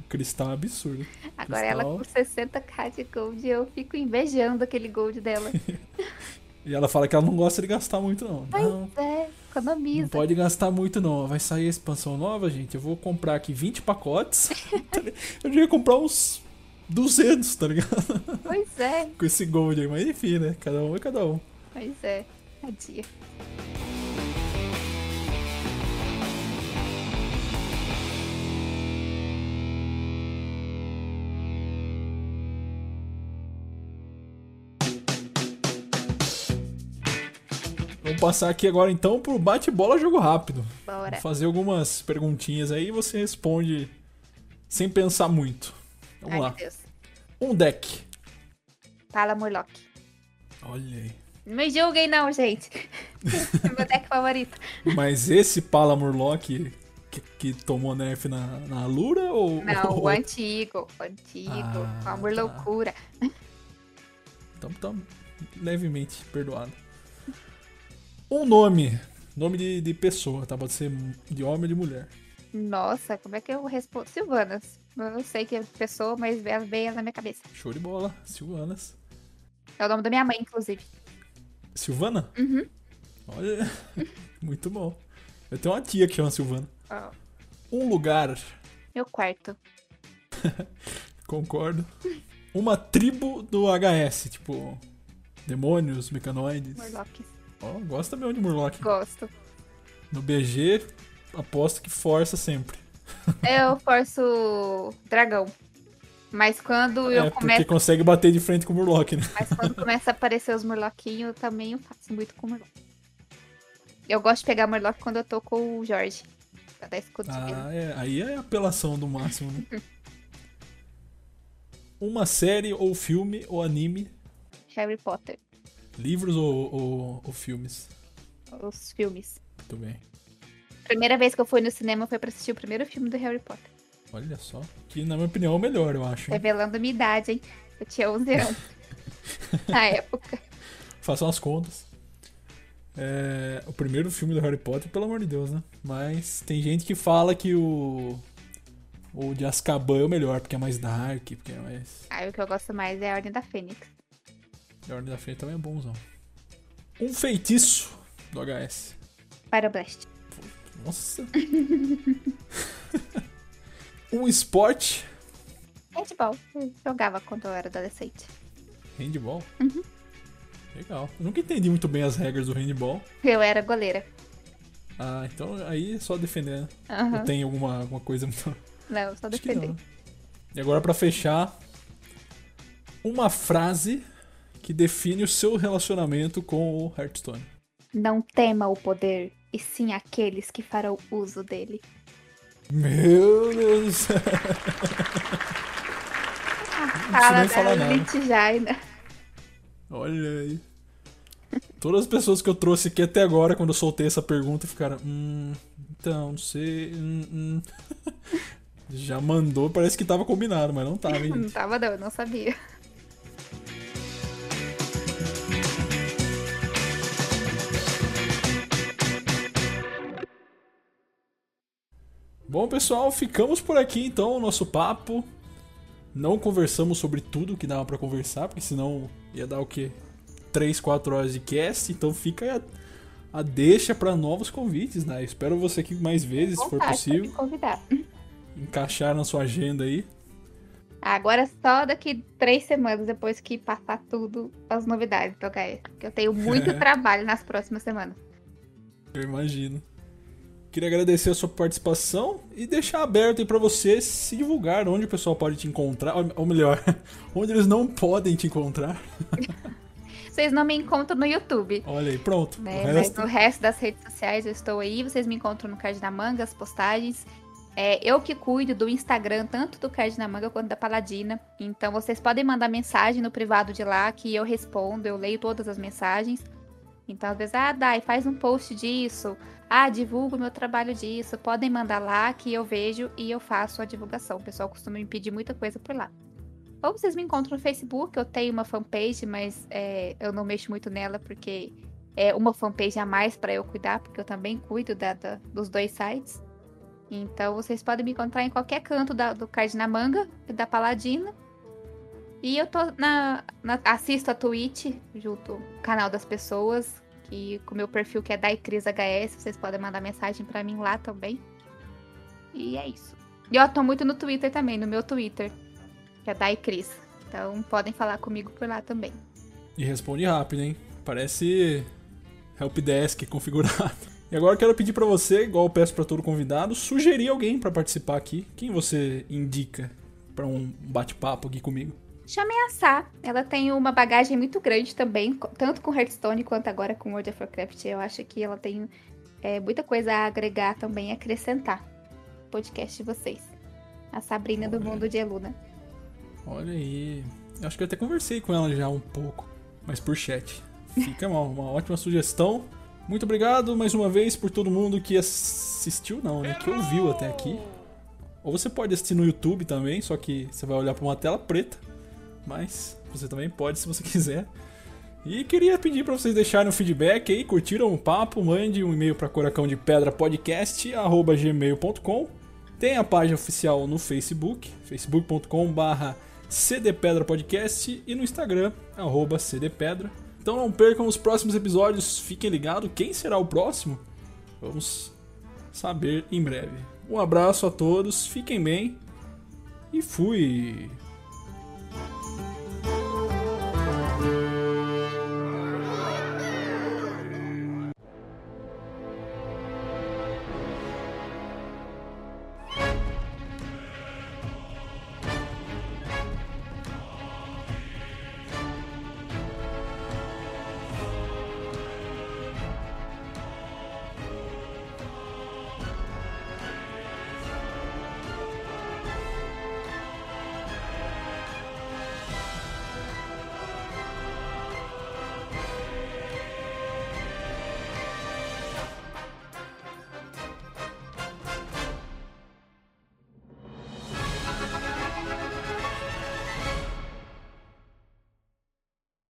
Speaker 1: Cristal é absurdo.
Speaker 2: Agora ela
Speaker 1: Cristal.
Speaker 2: com 60k de gold, eu fico invejando aquele gold dela.
Speaker 1: E ela fala que ela não gosta de gastar muito, não. Não,
Speaker 2: Pois é,
Speaker 1: não
Speaker 2: economiza.
Speaker 1: pode gastar muito, não. Vai sair a expansão nova, gente. Eu vou comprar aqui 20 pacotes. eu devia comprar uns 200, tá ligado?
Speaker 2: Pois é,
Speaker 1: Com esse gold aí. Mas enfim, né? Cada um é cada um.
Speaker 2: pois é. Tadinha.
Speaker 1: Vamos passar aqui agora então pro bate-bola jogo rápido.
Speaker 2: Bora.
Speaker 1: Vou fazer algumas perguntinhas aí e você responde sem pensar muito. Vamos
Speaker 2: Ai,
Speaker 1: lá.
Speaker 2: Deus.
Speaker 1: Um deck.
Speaker 2: Fala, Murloc.
Speaker 1: Olha aí.
Speaker 2: Não me julguem, não, gente. é meu deck favorito.
Speaker 1: Mas esse Pala Murloc que, que tomou nerf na, na Lura ou.
Speaker 2: Não,
Speaker 1: ou-
Speaker 2: o antigo. O antigo.
Speaker 1: Ah,
Speaker 2: com amor
Speaker 1: tá.
Speaker 2: loucura.
Speaker 1: Então tá levemente perdoado. Um nome. Nome de, de pessoa, tá? Pode ser de homem ou de mulher.
Speaker 2: Nossa, como é que eu respondo? Silvanas. Eu não sei que é pessoa, mas vem ela na minha cabeça.
Speaker 1: Show de bola. Silvanas.
Speaker 2: É o nome da minha mãe, inclusive.
Speaker 1: Silvana?
Speaker 2: Uhum.
Speaker 1: Olha, muito bom. Eu tenho uma tia que chama Silvana.
Speaker 2: Ó,
Speaker 1: Um lugar,
Speaker 2: meu quarto.
Speaker 1: concordo. Uma tribo do HS, tipo demônios, mecanoides.
Speaker 2: Murlocs.
Speaker 1: Ó, gosta mesmo de Murloc.
Speaker 2: Gosto.
Speaker 1: No BG, aposto que força sempre.
Speaker 2: Eu forço dragão. Mas quando eu
Speaker 1: é, porque
Speaker 2: começo.
Speaker 1: consegue bater de frente com o Murloc, né?
Speaker 2: Mas quando começa a aparecer os murloquinhos, também eu faço muito com o murloc. Eu gosto de pegar murloc quando eu tô com o Jorge. Pra dar escudo de vida.
Speaker 1: Ah, é, aí é apelação do máximo, né? Uma série ou filme ou anime,
Speaker 2: Harry Potter.
Speaker 1: Livros ou, ou, ou filmes.
Speaker 2: Os filmes.
Speaker 1: Muito bem.
Speaker 2: Primeira vez que eu fui no cinema foi pra assistir o primeiro filme do Harry Potter.
Speaker 1: Olha só. Que na minha opinião é o melhor, eu acho.
Speaker 2: Revelando a minha idade, hein? Eu tinha 11 anos. na época.
Speaker 1: Façam as contas. É, o primeiro filme do Harry Potter, pelo amor de Deus, né? Mas tem gente que fala que o. O de Azkaban é o melhor, porque é mais dark, porque é mais.
Speaker 2: Aí o que eu gosto mais é a Ordem da Fênix.
Speaker 1: A Ordem da Frente também é bonzão. Um feitiço do HS.
Speaker 2: Pyroblast.
Speaker 1: Nossa. um esporte.
Speaker 2: Handball. Eu jogava quando eu era adolescente.
Speaker 1: Handball. Legal. Eu nunca entendi muito bem as regras do handball.
Speaker 2: Eu era goleira.
Speaker 1: Ah, então aí é só defender, né?
Speaker 2: Aham.
Speaker 1: Ou tem alguma, alguma coisa muito.
Speaker 2: Não, só defender.
Speaker 1: não. E agora pra fechar, uma frase que define o seu relacionamento com o Hearthstone.
Speaker 2: Não tema o poder, e sim aqueles que farão uso dele.
Speaker 1: Meu Deus do céu. Nem
Speaker 2: da. Elite Jaina.
Speaker 1: Olha aí. Todas as pessoas que eu trouxe aqui até agora, quando eu soltei essa pergunta, ficaram. Hum, então, não sei. Hum, hum." Já mandou, parece que tava combinado, mas não tava, hein,
Speaker 2: Não tava não, eu não sabia.
Speaker 1: Bom, pessoal, ficamos por aqui então, o nosso papo. Não conversamos sobre tudo que dava pra conversar, porque senão ia dar o quê? 3, 4 horas de cast, então fica a, a deixa pra novos convites, né? Espero você aqui mais vezes, se for possível,
Speaker 2: convidar.
Speaker 1: encaixar na sua agenda aí.
Speaker 2: Agora só daqui três semanas, depois que passar tudo, as novidades do HS. Porque eu tenho muito trabalho nas próximas semanas.
Speaker 1: Eu imagino. Queria agradecer a sua participação e deixar aberto aí pra você se divulgar onde o pessoal pode te encontrar, ou- melhor, onde eles não podem te encontrar.
Speaker 2: Vocês não me encontram no YouTube.
Speaker 1: Olha aí, pronto.
Speaker 2: né? Mas
Speaker 1: resto,
Speaker 2: no resto das redes sociais eu estou aí. Vocês me encontram no Card na Manga, as postagens. É, eu que cuido do Instagram, tanto do Card na Manga quanto da Paladina. Então vocês podem mandar mensagem no privado de lá que eu respondo, eu leio todas as mensagens. Então, às vezes, ah, Dai, faz um post disso. Ah, divulgo meu trabalho disso. Podem mandar lá que eu vejo e eu faço a divulgação. O pessoal costuma me pedir muita coisa por lá. Ou vocês me encontram no Facebook, eu tenho uma fanpage, mas é, eu não mexo muito nela porque é uma fanpage a mais para eu cuidar, porque eu também cuido da, da, dos dois sites. Então vocês podem me encontrar em qualquer canto da, do Cardinamanga da Paladina. E eu tô na, na, assisto a Twitch junto ao canal das pessoas, que com o meu perfil que é DaiCrisHS, vocês podem mandar mensagem para mim lá também. E é isso. E eu tô muito no Twitter também, no meu Twitter, que é DaiCris. Então podem falar comigo por lá também.
Speaker 1: E responde rápido, hein? Parece helpdesk configurado. E agora eu quero pedir para você, igual eu peço para todo convidado, sugerir alguém para participar aqui. Quem você indica para um bate-papo aqui comigo?
Speaker 2: Chame a Sá. Ela tem uma bagagem muito grande também, tanto com Hearthstone quanto agora com World of Warcraft. Eu acho que ela tem é, muita coisa a agregar também, acrescentar podcast de vocês. A Sabrina Olha. do Mundo de Eluna.
Speaker 1: Olha aí. Eu acho que eu até conversei com ela já um pouco, mas por chat. Fica uma, uma ótima sugestão. Muito obrigado mais uma vez por todo mundo que assistiu, não, né? Que ouviu até aqui. Ou você pode assistir no YouTube também, só que você vai olhar para uma tela preta. Mas você também pode se você quiser. E queria pedir para vocês deixarem um feedback aí, curtiram o papo, mande um e-mail para coracão de pedra podcast gmail.com. Tem a página oficial no Facebook, facebook.com/barra cdpedrapodcast e no Instagram arroba cdpedra. Então não percam os próximos episódios, fiquem ligados. Quem será o próximo? Vamos saber em breve. Um abraço a todos, fiquem bem e fui!